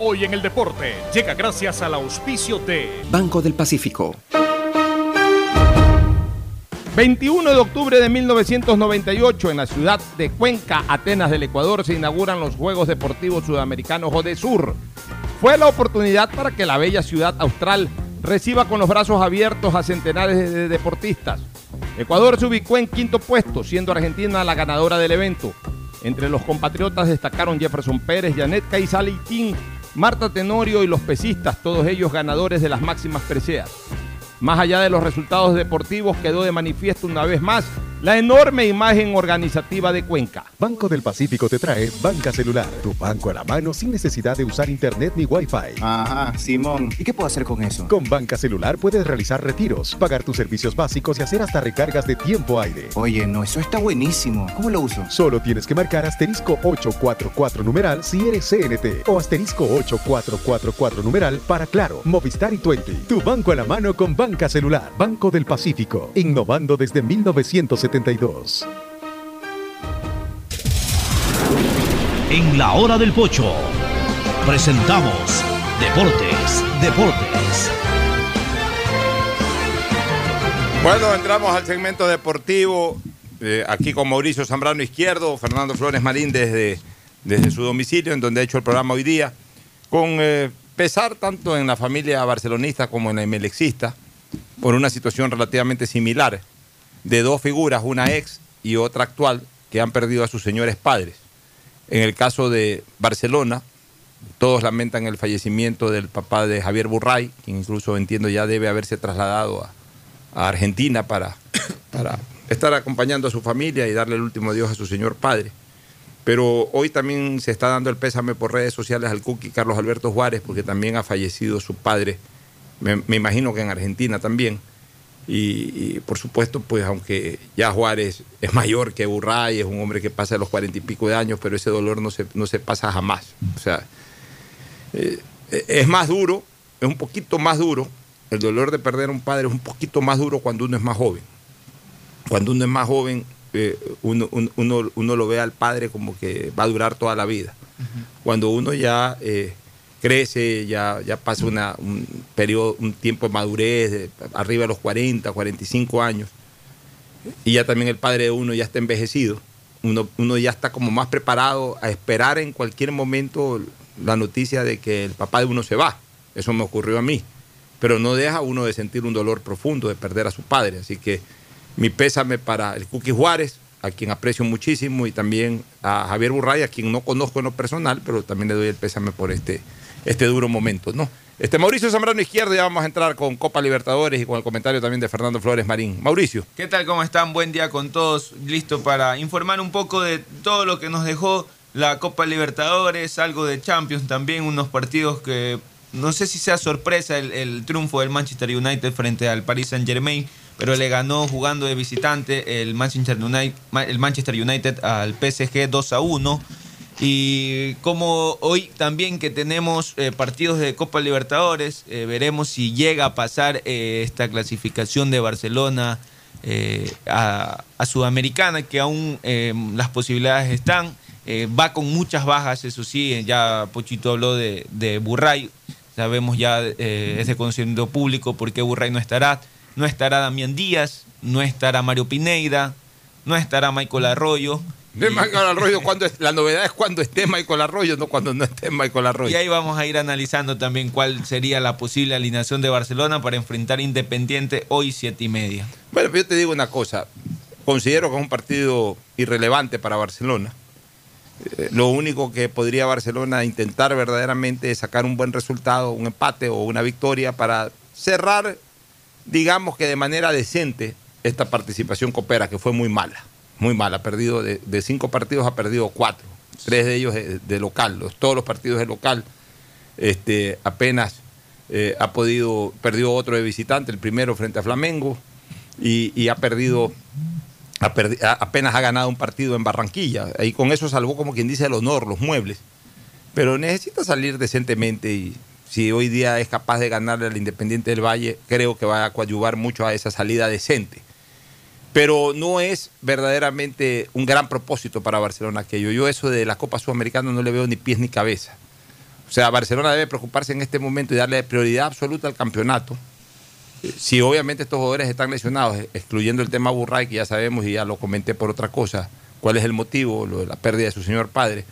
Hoy en el deporte llega gracias al auspicio de Banco del Pacífico. 21 de octubre de 1998 en la ciudad de Cuenca, Atenas del Ecuador, se inauguran los Juegos Deportivos Sudamericanos Sur. Fue la oportunidad para que la bella ciudad austral reciba con los brazos abiertos a centenares de deportistas. Ecuador se ubicó en quinto puesto, siendo Argentina la ganadora del evento. Entre los compatriotas destacaron Jefferson Pérez, Janet Caizalitín, Marta Tenorio y los pesistas, todos ellos ganadores de las máximas preseas. Más allá de los resultados deportivos, quedó de manifiesto una vez más la enorme imagen organizativa de Cuenca. Banco del Pacífico te trae Banca Celular, tu banco a la mano sin necesidad de usar internet ni wifi. Ajá, Simón. ¿Y qué puedo hacer con eso? Con Banca Celular puedes realizar retiros, pagar tus servicios básicos y hacer hasta recargas de tiempo aire. Oye, no, eso está buenísimo. ¿Cómo lo uso? Solo tienes que marcar asterisco 844 numeral si eres CNT o asterisco 8444 numeral para Claro, Movistar y Twenty. Tu banco a la mano con Banca Celular. Banco del Pacífico, innovando desde 1972. En la hora del pocho presentamos Deportes, Deportes. Bueno, entramos al segmento deportivo. eh, aquí con Mauricio Zambrano Izquierdo, Fernando Flores Marín desde desde su domicilio, en donde ha hecho el programa hoy día, con eh, pesar tanto en la familia barcelonista como en la emelexista, por una situación relativamente similar, de dos figuras, una ex y otra actual, que han perdido a sus señores padres. En el caso de Barcelona, todos lamentan el fallecimiento del papá de Javier Burray, quien incluso entiendo ya debe haberse trasladado a, Argentina para, para estar acompañando a su familia y darle el último adiós a su señor padre. Pero hoy también se está dando el pésame por redes sociales al Cookie Carlos Alberto Juárez, porque también ha fallecido su padre, me imagino que en Argentina también. Y, y, por supuesto, pues aunque ya Juárez es mayor que Burray, es un hombre que pasa los cuarenta y pico de años, pero ese dolor no se, no se pasa jamás. O sea, eh, es más duro, es un poquito más duro, el dolor de perder a un padre es un poquito más duro cuando uno es más joven. Cuando uno es más joven, eh, uno, uno, uno, uno, lo ve al padre como que va a durar toda la vida. Cuando uno ya eh, crece, ya, ya pasa una, un periodo, un tiempo de madurez, arriba de los 40, 45 años, y ya también el padre de uno ya está envejecido, uno, uno ya está como más preparado a esperar en cualquier momento la noticia de que el papá de uno se va. Eso me ocurrió a mí. Pero no deja uno de sentir un dolor profundo de perder a su padre. Así que mi pésame para el Cookie Juárez, a quien aprecio muchísimo, y también a Javier Burray, a quien no conozco en lo personal, pero también le doy el pésame por este, este duro momento. ¿no? Este Mauricio Zambrano Izquierdo, ya vamos a entrar con Copa Libertadores y con el comentario también de Fernando Flores Marín. Mauricio. ¿Qué tal? ¿Cómo están? Buen día con todos. Listo para informar un poco de todo lo que nos dejó la Copa Libertadores, algo de Champions también, unos partidos que no sé si sea sorpresa el, triunfo del Manchester United frente al Paris Saint Germain, pero le ganó jugando de visitante el Manchester United, el Manchester United al PSG 2 a 1. Y como hoy también que tenemos eh, partidos de Copa Libertadores, eh, veremos si llega a pasar eh, esta clasificación de Barcelona a, Sudamericana, que aún las posibilidades están. va con muchas bajas, eso sí, ya Pochito habló de, de Burray, sabemos ya, es de conocimiento público por qué Burray no estará. No estará Damián Díaz, no estará Mario Pineida, no estará Michael Arroyo. De Michael Arroyo, cuando es, la novedad es cuando esté Michael Arroyo, no cuando no esté Michael Arroyo. Y ahí vamos a ir analizando también cuál sería la posible alineación de Barcelona para enfrentar Independiente hoy siete y media. Bueno, pero yo te digo una cosa, considero que es un partido irrelevante para Barcelona. Eh, lo único que podría Barcelona intentar verdaderamente es sacar un buen resultado, un empate o una victoria para cerrar, digamos que de manera decente, esta participación coopera, que fue muy mala, muy mala. Ha perdido de, cinco partidos, ha perdido cuatro, tres de ellos de, local, todos los partidos de local, este, apenas eh, ha podido, perdió otro de visitante, el primero frente a Flamengo, y, ha perdido apenas ha ganado un partido en Barranquilla. Y con eso salvó, como quien dice, el honor, los muebles. Pero necesita salir decentemente y si hoy día es capaz de ganarle al Independiente del Valle, creo que va a coadyuvar mucho a esa salida decente. Pero no es verdaderamente un gran propósito para Barcelona aquello. Yo eso de la Copa Sudamericana no le veo ni pies ni cabeza. O sea, Barcelona debe preocuparse en este momento y darle prioridad absoluta al campeonato si obviamente estos jugadores están lesionados, excluyendo el tema Burray, que ya sabemos y ya lo comenté por otra cosa, cuál es el motivo, lo de la pérdida de su señor padre.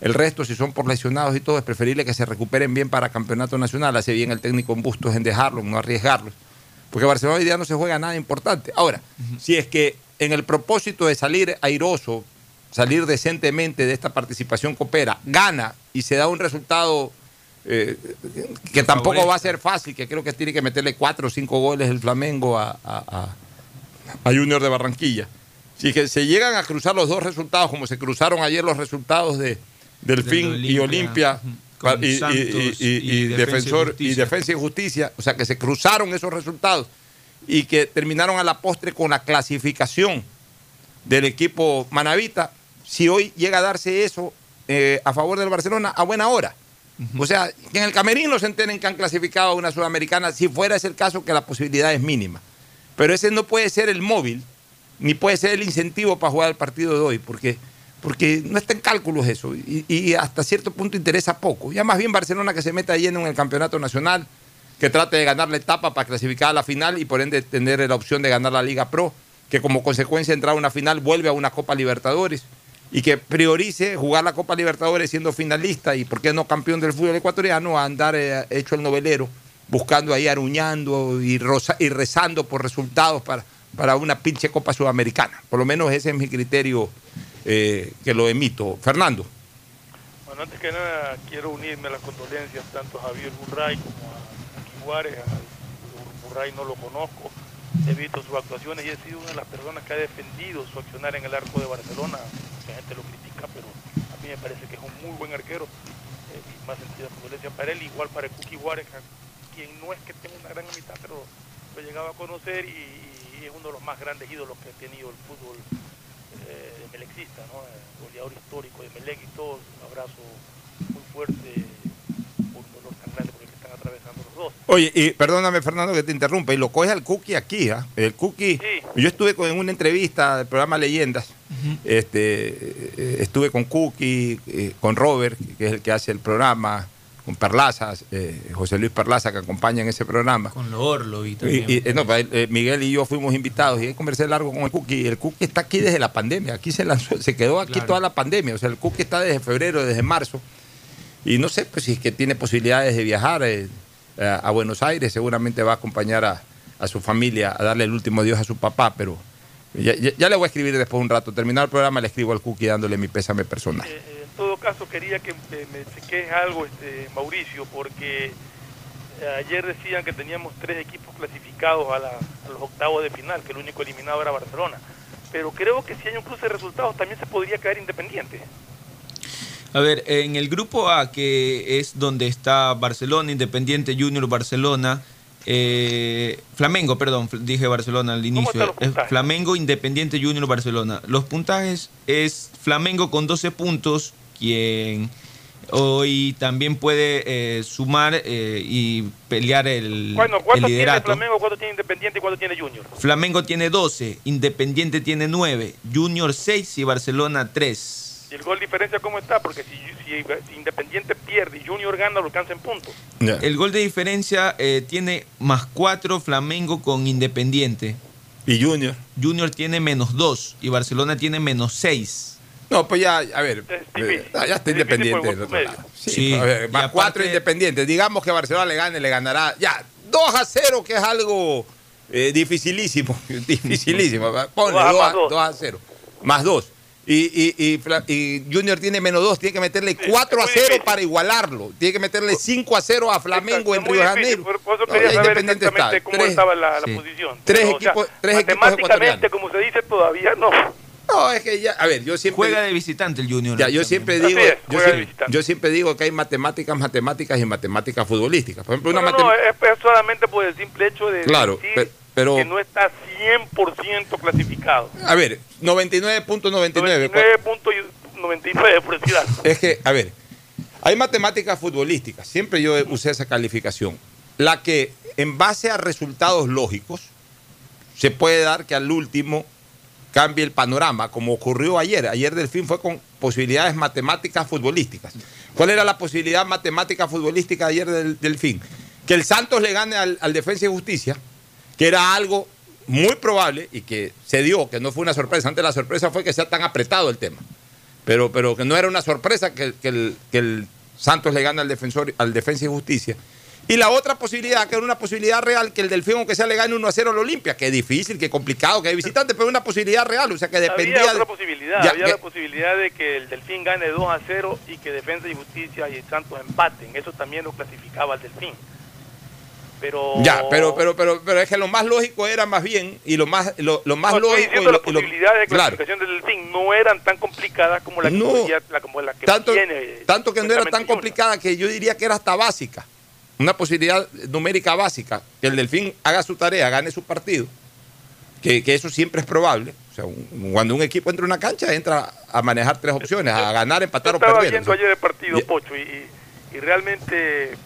El resto, si son por lesionados y todo, es preferible que se recuperen bien para campeonato nacional. Hace bien el técnico en Bustos en dejarlos, no arriesgarlos. Porque Barcelona hoy día no se juega nada importante. Ahora, uh -huh. si es que en el propósito de salir airoso, salir decentemente de esta participación coopera, gana y se da un resultado eh, que tampoco va a ser fácil, que creo que tiene que meterle cuatro o cinco goles el Flamengo a, a, a, Junior de Barranquilla. Si que se llegan a cruzar los dos resultados, como se cruzaron ayer los resultados de Delfín y Olimpia y, y, y, y, Defensor y Defensa y Justicia, o sea que se cruzaron esos resultados y que terminaron a la postre con la clasificación del equipo Manavita. Si hoy llega a darse eso eh, a favor del Barcelona, a buena hora. Uh -huh. O sea, que en el camerino se enteren que han clasificado a una sudamericana, si fuera ese el caso, que la posibilidad es mínima. Pero ese no puede ser el móvil, ni puede ser el incentivo para jugar el partido de hoy, porque, porque no está en cálculos eso, y, hasta cierto punto interesa poco. Ya más bien Barcelona que se meta lleno en el campeonato nacional, que trate de ganar la etapa para clasificar a la final y por ende tener la opción de ganar la Liga Pro, que como consecuencia de entrar a una final vuelve a una Copa Libertadores y que priorice jugar la Copa Libertadores siendo finalista y por qué no campeón del fútbol ecuatoriano a andar eh, hecho el novelero, buscando ahí aruñando y, rosa- y rezando por resultados para, para una pinche Copa Sudamericana. Por lo menos ese es mi criterio eh, que lo emito. Fernando. Bueno, antes que nada quiero unirme a las condolencias tanto a Javier Burray como a Juárez. A Burray no lo conozco, he visto sus actuaciones y he sido una de las personas que ha defendido su accionar en el arco de Barcelona. Mucha gente lo critica, pero a mí me parece que es un muy buen arquero. Eh, y más sentido condolencia para él, igual para Kuki Juárez, quien no es que tenga una gran amistad, pero lo he llegado a conocer y, y es uno de los más grandes ídolos que ha tenido el fútbol eh, melexista, ¿no? Eh, goleador histórico de Melec y todo, un abrazo muy fuerte por un dolor tan grande por el que están atravesando los dos. Oye, y perdóname Fernando que te interrumpa, y lo coge al Cookie aquí, ¿ah? El Cookie, yo estuve con, en una entrevista del programa Leyendas, este, eh, estuve con Cookie, eh, con Robert, que es el que hace el programa, con Perlaza, eh, José Luis Perlaza, que acompaña en ese programa. Con lo Orlo y Y, también. y, eh, no, pues, eh, Miguel y yo fuimos invitados y ahí conversé largo con el Cookie. El Cookie está aquí desde la pandemia, aquí se lanzó, se quedó aquí Claro. toda la pandemia. O sea, el Cookie está desde febrero, desde marzo. Y no sé pues, si es que tiene posibilidades de viajar eh, a, Buenos Aires, seguramente va a acompañar a, a su familia a darle el último adiós a su papá, pero ya, ya- ya le voy a escribir después un rato. Terminado el programa, le escribo al Cookie dándole mi pésame personal. Eh, eh, en todo caso, quería que eh, me cheques algo, este, Mauricio, porque eh, ayer decían que teníamos tres equipos clasificados a, la- a los octavos de final, que el único eliminado era Barcelona. Pero creo que si hay un cruce de resultados también se podría caer independiente. A ver, en el grupo A, que es donde está Barcelona, Independiente Junior Barcelona, eh, Flamengo, perdón, dije Barcelona al inicio. los Es? Flamengo, Independiente Junior Barcelona. Los puntajes es Flamengo con 12 puntos, quien hoy también puede eh, sumar eh, y pelear el, Bueno, el ¿cuánto tiene. Flamengo, cuánto tiene Independiente y cuánto tiene Junior? Flamengo tiene 12, Independiente tiene 9, Junior 6 y Barcelona 3. ¿Y el gol diferencia cómo está? Porque si, si- si Independiente pierde y Junior gana, lo alcanza en puntos. El gol de diferencia eh, tiene más 4 Flamengo con Independiente. ¿Y Junior? Junior tiene menos 2 y Barcelona tiene menos 6. No, pues ya, a ver, eh, ya está independiente del otro lado. Sí, a ver, más cuatro independientes. Digamos que Barcelona le gane, le ganará ya 2 a 0, que es algo eh, dificilísimo. dificilísimo. Ponle Dos a 2 a, más dos. dos a 0. Más 2. Y, y, y, y Junior tiene menos 2, tiene que meterle 4 a 0 para igualarlo. Tiene que meterle 5 a 0 a Flamengo en Río de Janeiro. por, por eso No, quería saber Independiente exactamente está. cómo Tres- estaba la, la sí. posición. Tres Pero, o sea, equipos- tres equipos matemáticamente, como se dice, todavía no. No, es que ya, a ver, yo siempre. Juega de visitante el Junior. Ya, yo siempre digo, es, yo, siempre, visitante. yo siempre digo que hay matemáticas, matemáticas y matemáticas futbolísticas. Por ejemplo, una No, no, es, es solamente por el simple hecho de Claro, decir pero- que no está 100% clasificado. A ver, 99.99. 99.99, por decir algo. Es que, a ver, hay matemáticas futbolísticas. Siempre yo usé esa calificación. La que, en base a resultados lógicos, se puede dar que al último cambie el panorama, como ocurrió ayer. Ayer Delfín fue con posibilidades matemáticas futbolísticas. ¿Cuál era la posibilidad matemática futbolística de ayer del Delfín? Que el Santos le gane al, al Defensa y Justicia, que era algo muy probable y que se dio, que no fue una sorpresa. Antes la sorpresa fue que sea tan apretado el tema. Pero, pero que no era una sorpresa que, que el, que el Santos le gane al, defensor, al Defensa y Justicia. Y la otra posibilidad, que era una posibilidad real, que el Delfín, aunque sea, le gane 1 a 0 al Olimpia, que es difícil, que es complicado, que hay visitantes, pero una posibilidad real, o sea, que dependía. Había otra de- posibilidad, Ya, había que- la posibilidad de que el Delfín gane 2 a 0 y que Defensa y Justicia y el Santos empaten. Eso también lo clasificaba al Delfín. Pero Ya, pero, pero, pero, pero es que lo más lógico era más bien, y lo más, lo, lo más No, lógico. y lo- las posibilidades de claro, clasificación del Delfín no eran tan complicadas como la que, No. podía- la, como la que tanto, tiene. tanto que no era tan complicada que yo diría que era hasta básica. Una posibilidad numérica básica, que el Delfín haga su tarea, gane su partido, que, que eso siempre es probable. O sea, un- cuando un equipo entra a una cancha, entra a manejar tres opciones, a ganar, empatar o estaba perder. viendo O sea, ayer el partido, Pocho, y, y- realmente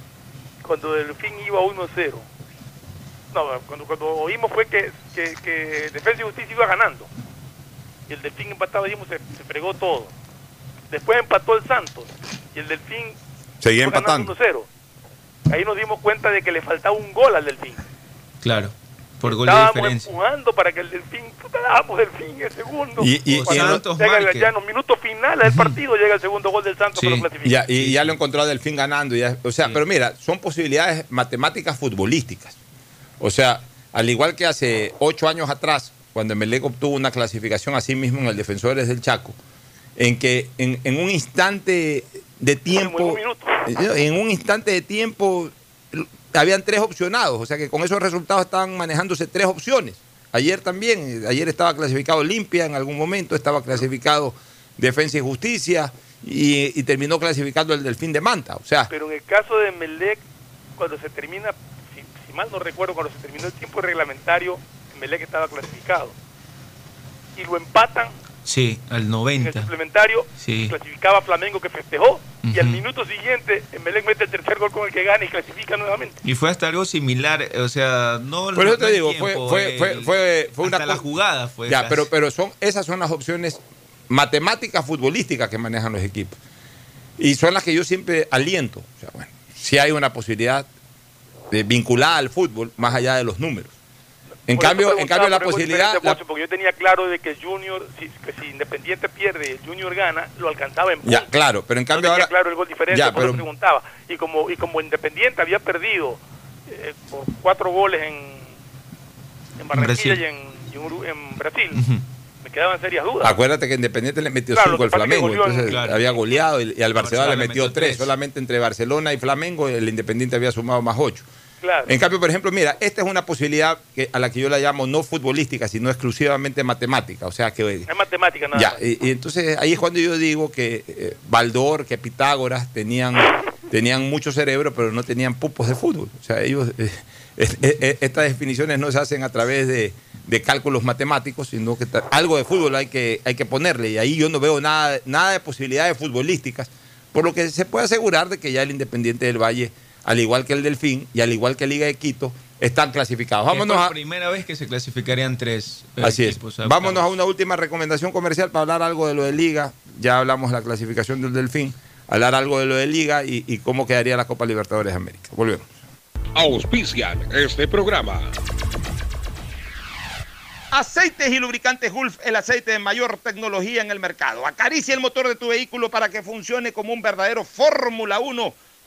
cuando el fin iba 1-0, no, cuando, cuando oímos fue que, que, que Defensa y Justicia iba ganando, y el Delfín empataba, dijimos, se, se fregó todo. Después empató el Santos, y el Delfín Seguía empatando. 1-0. Ahí nos dimos cuenta de que le faltaba un gol al Delfín. Claro. Por gol de Estábamos diferencia. empujando para que el Delfín, puta, dábamos Delfín el segundo. Y- y- Cuando y- Santos llega el- ya en los minutos finales del partido llega el segundo gol del Santos Y clasifica. ya, y ya lo encontró a Delfín ganando. ya- o sea, pero mira, son posibilidades matemáticas futbolísticas. O sea, al igual que hace ocho años atrás, cuando Emelec obtuvo una clasificación así mismo en el Defensores del Chaco, en que en, en un instante de tiempo, en un instante de tiempo habían tres opcionados, o sea que con esos resultados estaban manejándose tres opciones. Ayer también, ayer estaba clasificado Limpia en algún momento, estaba clasificado Defensa y Justicia y, y terminó clasificando el Delfín de Manta. O sea, Pero en el caso de Melec, cuando se termina, si, si mal no recuerdo, cuando se terminó el tiempo reglamentario, Melec estaba clasificado. Y lo empatan Sí, al en el 90. suplementario, Sí. clasificaba Flamengo que festejó, y al minuto siguiente, Melec mete el tercer gol con el que gana y clasifica nuevamente. Y fue hasta algo similar, o sea, no Por eso te digo, tiempo, fue, fue, fue, el- fue, fue una hasta la jugada fue Ya, casi. pero, pero son, esas son las opciones matemáticas futbolísticas que manejan los equipos. Y son las que yo siempre aliento. O sea, bueno, si hay una posibilidad de vinculada al fútbol más allá de los números. En Por cambio, en cambio la posibilidad. la- porque yo tenía claro de que Junior, si, que si Independiente pierde y Junior gana, lo alcanzaba en ya, puntos. claro, pero en No cambio tenía ahora. claro el gol diferente, Ya, por eso pero- preguntaba. Y como, y como Independiente había perdido eh, por cuatro goles en, en Barranquilla Brasil. y, en, Brasil, me quedaban serias dudas. Acuérdate que Independiente le metió Claro, 5 lo al Flamengo, entonces Claro. había goleado y, y al Barcelona Barcelona le metió metió 3. tres. Solamente entre Barcelona y Flamengo el Independiente había sumado más 8. Claro. En cambio, por ejemplo, mira, esta es una posibilidad que, a la que yo la llamo no futbolística, sino exclusivamente matemática. O sea que. Es matemática nada Ya, más. y, y entonces ahí es cuando yo digo que eh, Baldor, que Pitágoras tenían, tenían mucho cerebro, pero no tenían pupos de fútbol. O sea, ellos. eh, eh, estas definiciones no se hacen a través de, de cálculos matemáticos, sino que algo de fútbol hay que, hay que ponerle. Y ahí yo no veo nada, nada de posibilidades futbolísticas, por lo que se puede asegurar de que ya el Independiente del Valle, al igual que el Delfín y al igual que Liga de Quito, están clasificados. Es Vámonos por a, primera vez que se clasificarían tres eh, Así es. equipos. Vámonos a una última recomendación comercial para hablar algo de lo de Liga. Ya hablamos de la clasificación del Delfín. Hablar algo de lo de Liga y, y cómo quedaría la Copa Libertadores de América. Volvemos. Auspician este programa. Aceites y lubricantes Gulf, el aceite de mayor tecnología en el mercado. Acaricia el motor de tu vehículo para que funcione como un verdadero Fórmula 1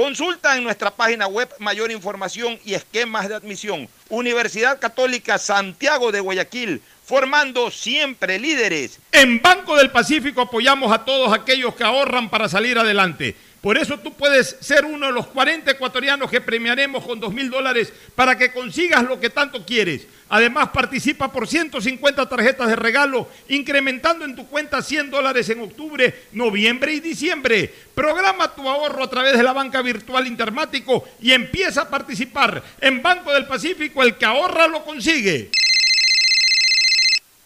Consulta en nuestra página web mayor información y esquemas de admisión. Universidad Católica Santiago de Guayaquil, formando siempre líderes. En Banco del Pacífico apoyamos a todos aquellos que ahorran para salir adelante. Por eso tú puedes ser uno de los 40 ecuatorianos que premiaremos con 2 mil dólares para que consigas lo que tanto quieres. Además, participa por 150 tarjetas de regalo, incrementando en tu cuenta 100 dólares en octubre, noviembre y diciembre. Programa tu ahorro a través de la banca virtual Intermático y empieza a participar. En Banco del Pacífico, el que ahorra lo consigue.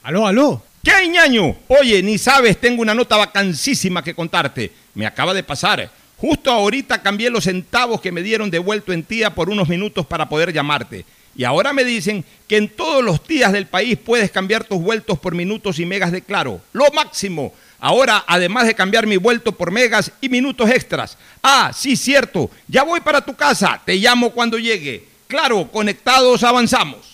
Aló, aló. ¿Qué, ñaño? Oye, ni sabes, tengo una nota vacancísima que contarte. Me acaba de pasar. Justo ahorita cambié los centavos que me dieron devuelto en tía por unos minutos para poder llamarte. Y ahora me dicen que en todos los días del país puedes cambiar tus vueltos por minutos y megas de claro. Lo máximo. Ahora, además de cambiar mi vuelto por megas y minutos extras. Ah, sí, cierto. Ya voy para tu casa. Te llamo cuando llegue. Claro, conectados avanzamos.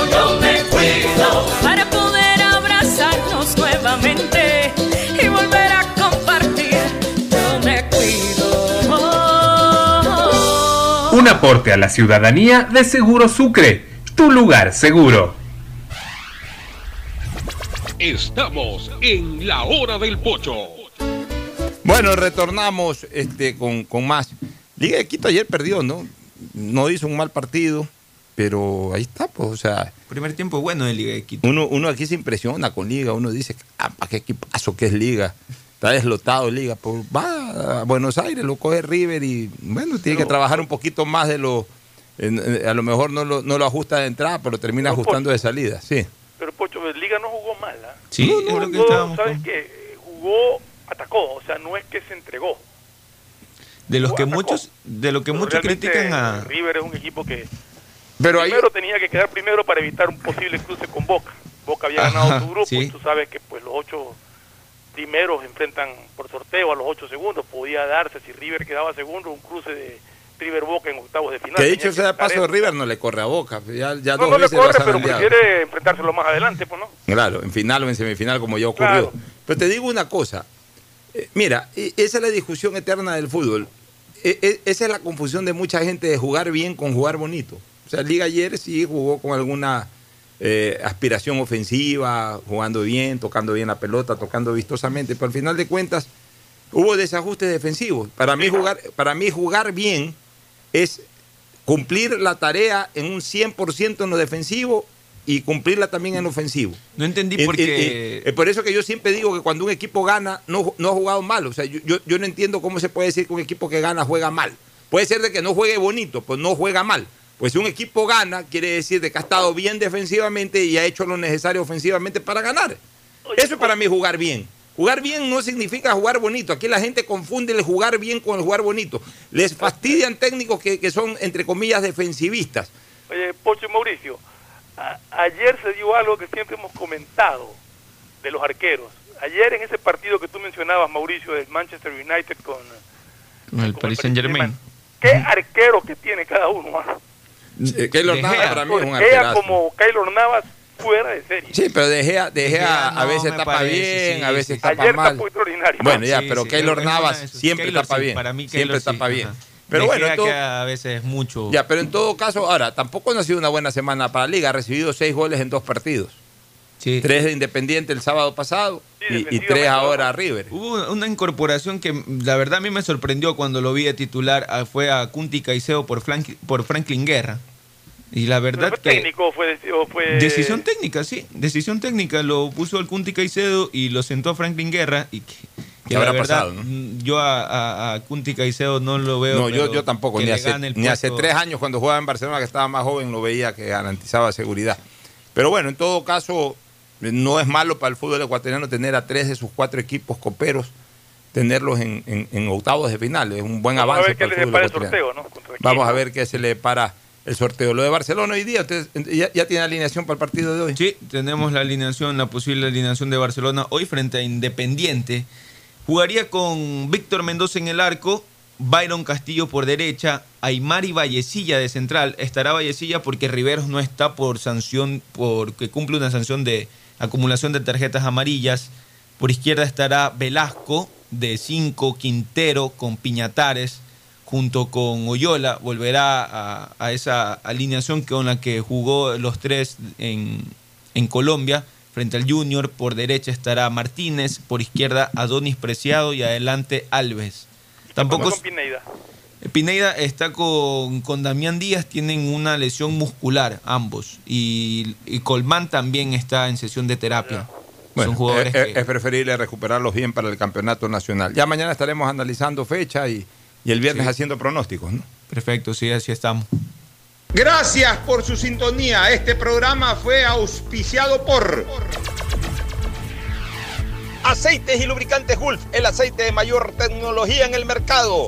Un aporte a la ciudadanía de Seguro Sucre, tu lugar seguro. Estamos en la hora del pocho. Bueno, retornamos este, con, con más. Liga de Quito ayer perdió, ¿no? No hizo un mal partido, pero ahí está, pues, o sea. Primer tiempo bueno de Liga de Quito. Uno, uno aquí se impresiona con Liga, uno dice, ah, ¿para qué equipazo que es Liga? Está deslotado Liga, pues va a Buenos Aires, lo coge River y bueno, tiene que trabajar un poquito más de lo. en- en- a lo mejor no lo, no lo ajusta de entrada, pero termina Pero, ajustando de salida, sí. Pero Pocho, el Liga no jugó mal. ¿ah? Sí, No, es no, lo que no, estábamos ¿Sabes con- qué? Jugó, atacó, o sea, no es que se entregó. De los que atacó. muchos, de lo que Pero muchos critican a. River es un equipo que Pero ahí, primero tenía que quedar primero para evitar un posible cruce con Boca. Boca había ganado Ajá, su grupo, sí. tú sabes que pues los ocho primeros enfrentan por sorteo a los ocho segundos. Podía darse si River quedaba segundo un cruce de River Boca en octavos de final. que dicho sea de paso. River no le corre a Boca, ya, ya No, dos no le veces lo corre, pero prefiere enfrentárselo más adelante, pues no. Claro, en final o en semifinal, como ya ocurrió. Claro. Pero te digo una cosa. eh, mira, e- esa es la discusión eterna del fútbol. E- e- esa es la confusión de mucha gente de jugar bien con jugar bonito. O sea, Liga ayer sí jugó con alguna eh, aspiración ofensiva, jugando bien, tocando bien la pelota, tocando vistosamente, pero al final de cuentas hubo desajustes defensivos. Para mí jugar, para mí jugar bien es cumplir la tarea en un 100% en lo defensivo y cumplirla también en lo ofensivo. No entendí por qué. es por eso que yo siempre digo que cuando un equipo gana, no, no ha jugado mal. O sea, yo, yo, yo no entiendo cómo se puede decir que un equipo que gana juega mal. Puede ser de que no juegue bonito, pues no juega mal. Pues si un equipo gana, quiere decir de que ha estado bien defensivamente y ha hecho lo necesario ofensivamente para ganar. Eso es para mí jugar bien. Jugar bien no significa jugar bonito. Aquí la gente confunde el jugar bien con el jugar bonito. Les fastidian técnicos que, que son, entre comillas, defensivistas. Oye, Pocho y Mauricio, a- ayer se dio algo que siempre hemos comentado de los arqueros. Ayer en ese partido que tú mencionabas, Mauricio, del Manchester United con... El Paris Saint Germain. ¿Qué arquero que tiene cada uno? Eh, Keylor De Navas Gea. para mí es un Gea arquerazo. como Keylor Navas fuera de serie. Sí, pero De Gea, De De Gea Gea a veces tapa parece, bien, sí, a veces sí. tapa Ayer mal. tapó extraordinario. Bueno, ya, Sí, pero sí, Keylor Navas siempre Keylor tapa sí, bien. Para mí siempre Keylor tapa bien. ajá. Pero bueno, todo- que a veces es mucho. ya, pero en todo caso, ahora, tampoco no ha sido una buena semana para la Liga. Ha recibido seis goles en dos partidos. Sí. Tres de Independiente el sábado pasado Sí, y- tres ahora a River. Hubo una incorporación que la verdad a mí me sorprendió cuando lo vi de titular. ah, Fue a Kunti Caicedo por, Frank- por Franklin Guerra. Y la ¿Pero verdad fue que. técnico o fue, o fue... Decisión técnica, sí. Decisión técnica. Lo puso al Kunti Caicedo y lo sentó a Franklin Guerra. Y que, que ¿Qué la habrá verdad, pasado, no? mm, yo a, a, a Kunti Caicedo no lo veo. No, yo, yo tampoco. Ni hace, el ni hace tres años cuando jugaba en Barcelona, que estaba más joven, lo veía que garantizaba seguridad. Pero bueno, en todo caso, no es malo para el fútbol ecuatoriano tener a tres de sus cuatro equipos coperos, tenerlos en, en- en octavos de final. Es un buen Vamos a avance ver qué para el fútbol depara el ecuatoriano. sorteo, ¿no? Vamos a ver qué se le para el sorteo. Lo de Barcelona hoy día, ¿usted ya, ya tiene alineación para el partido de hoy? Sí, tenemos la alineación, la posible alineación de Barcelona hoy frente a Independiente. Jugaría con Víctor Mendoza en el arco, Byron Castillo por derecha, Aymar y Vallecilla de central. Estará Vallecilla porque Riveros no está por sanción, porque cumple una sanción de acumulación de tarjetas amarillas. Por izquierda estará Velasco de 5, Quintero con Piñatares junto con Oyola. Volverá a, a esa alineación con la que jugó los tres en, en Colombia. Frente al Junior, por derecha estará Martínez, por izquierda Adonis Preciado y adelante Alves. Tampoco con Pineda. Pineda está con, con Damián Díaz, tienen una lesión muscular ambos. Y, y Colmán también está en sesión de terapia. Bueno, Son jugadores es, es- que- es preferible recuperarlos bien para el campeonato nacional. Ya mañana estaremos analizando fecha y, y el viernes Sí. haciendo pronósticos, ¿no? Perfecto, sí, así estamos. Gracias por su sintonía. Este programa fue auspiciado por Aceites y Lubricantes Gulf, el aceite de mayor tecnología en el mercado.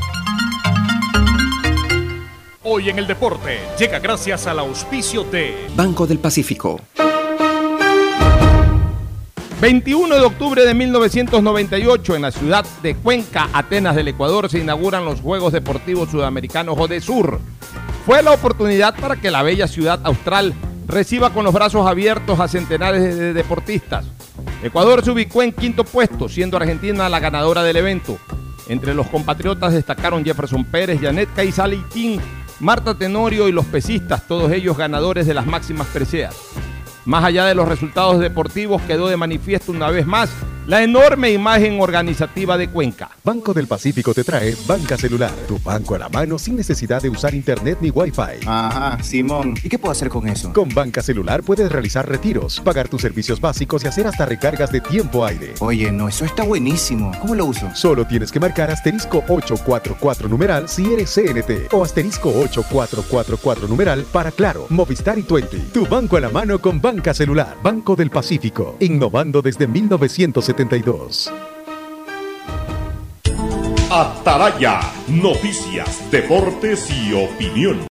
Hoy en el deporte llega gracias al auspicio de Banco del Pacífico. 21 de octubre de 1998 en la ciudad de Cuenca, Atenas del Ecuador, se inauguran los Juegos Deportivos Sudamericanos Sur. Fue la oportunidad para que la bella ciudad austral reciba con los brazos abiertos a centenares de deportistas. Ecuador se ubicó en quinto puesto, siendo Argentina la ganadora del evento. Entre los compatriotas destacaron Jefferson Pérez, Janet Caizalitín, Marta Tenorio y los pesistas, todos ellos ganadores de las máximas preseas. Más allá de los resultados deportivos, quedó de manifiesto una vez más la enorme imagen organizativa de Cuenca. Banco del Pacífico te trae Banca Celular, tu banco a la mano sin necesidad de usar internet ni wifi. Ajá, Simón. ¿Y qué puedo hacer con eso? Con Banca Celular puedes realizar retiros, pagar tus servicios básicos y hacer hasta recargas de tiempo aire. Oye, no, eso está buenísimo. ¿Cómo lo uso? Solo tienes que marcar asterisco 844 numeral si eres CNT o asterisco 8444 numeral para Claro, Movistar y 20. Tu banco a la mano con Banca Celular. Banco del Pacífico, innovando desde 1972. Atalaya, noticias, deportes y opinión.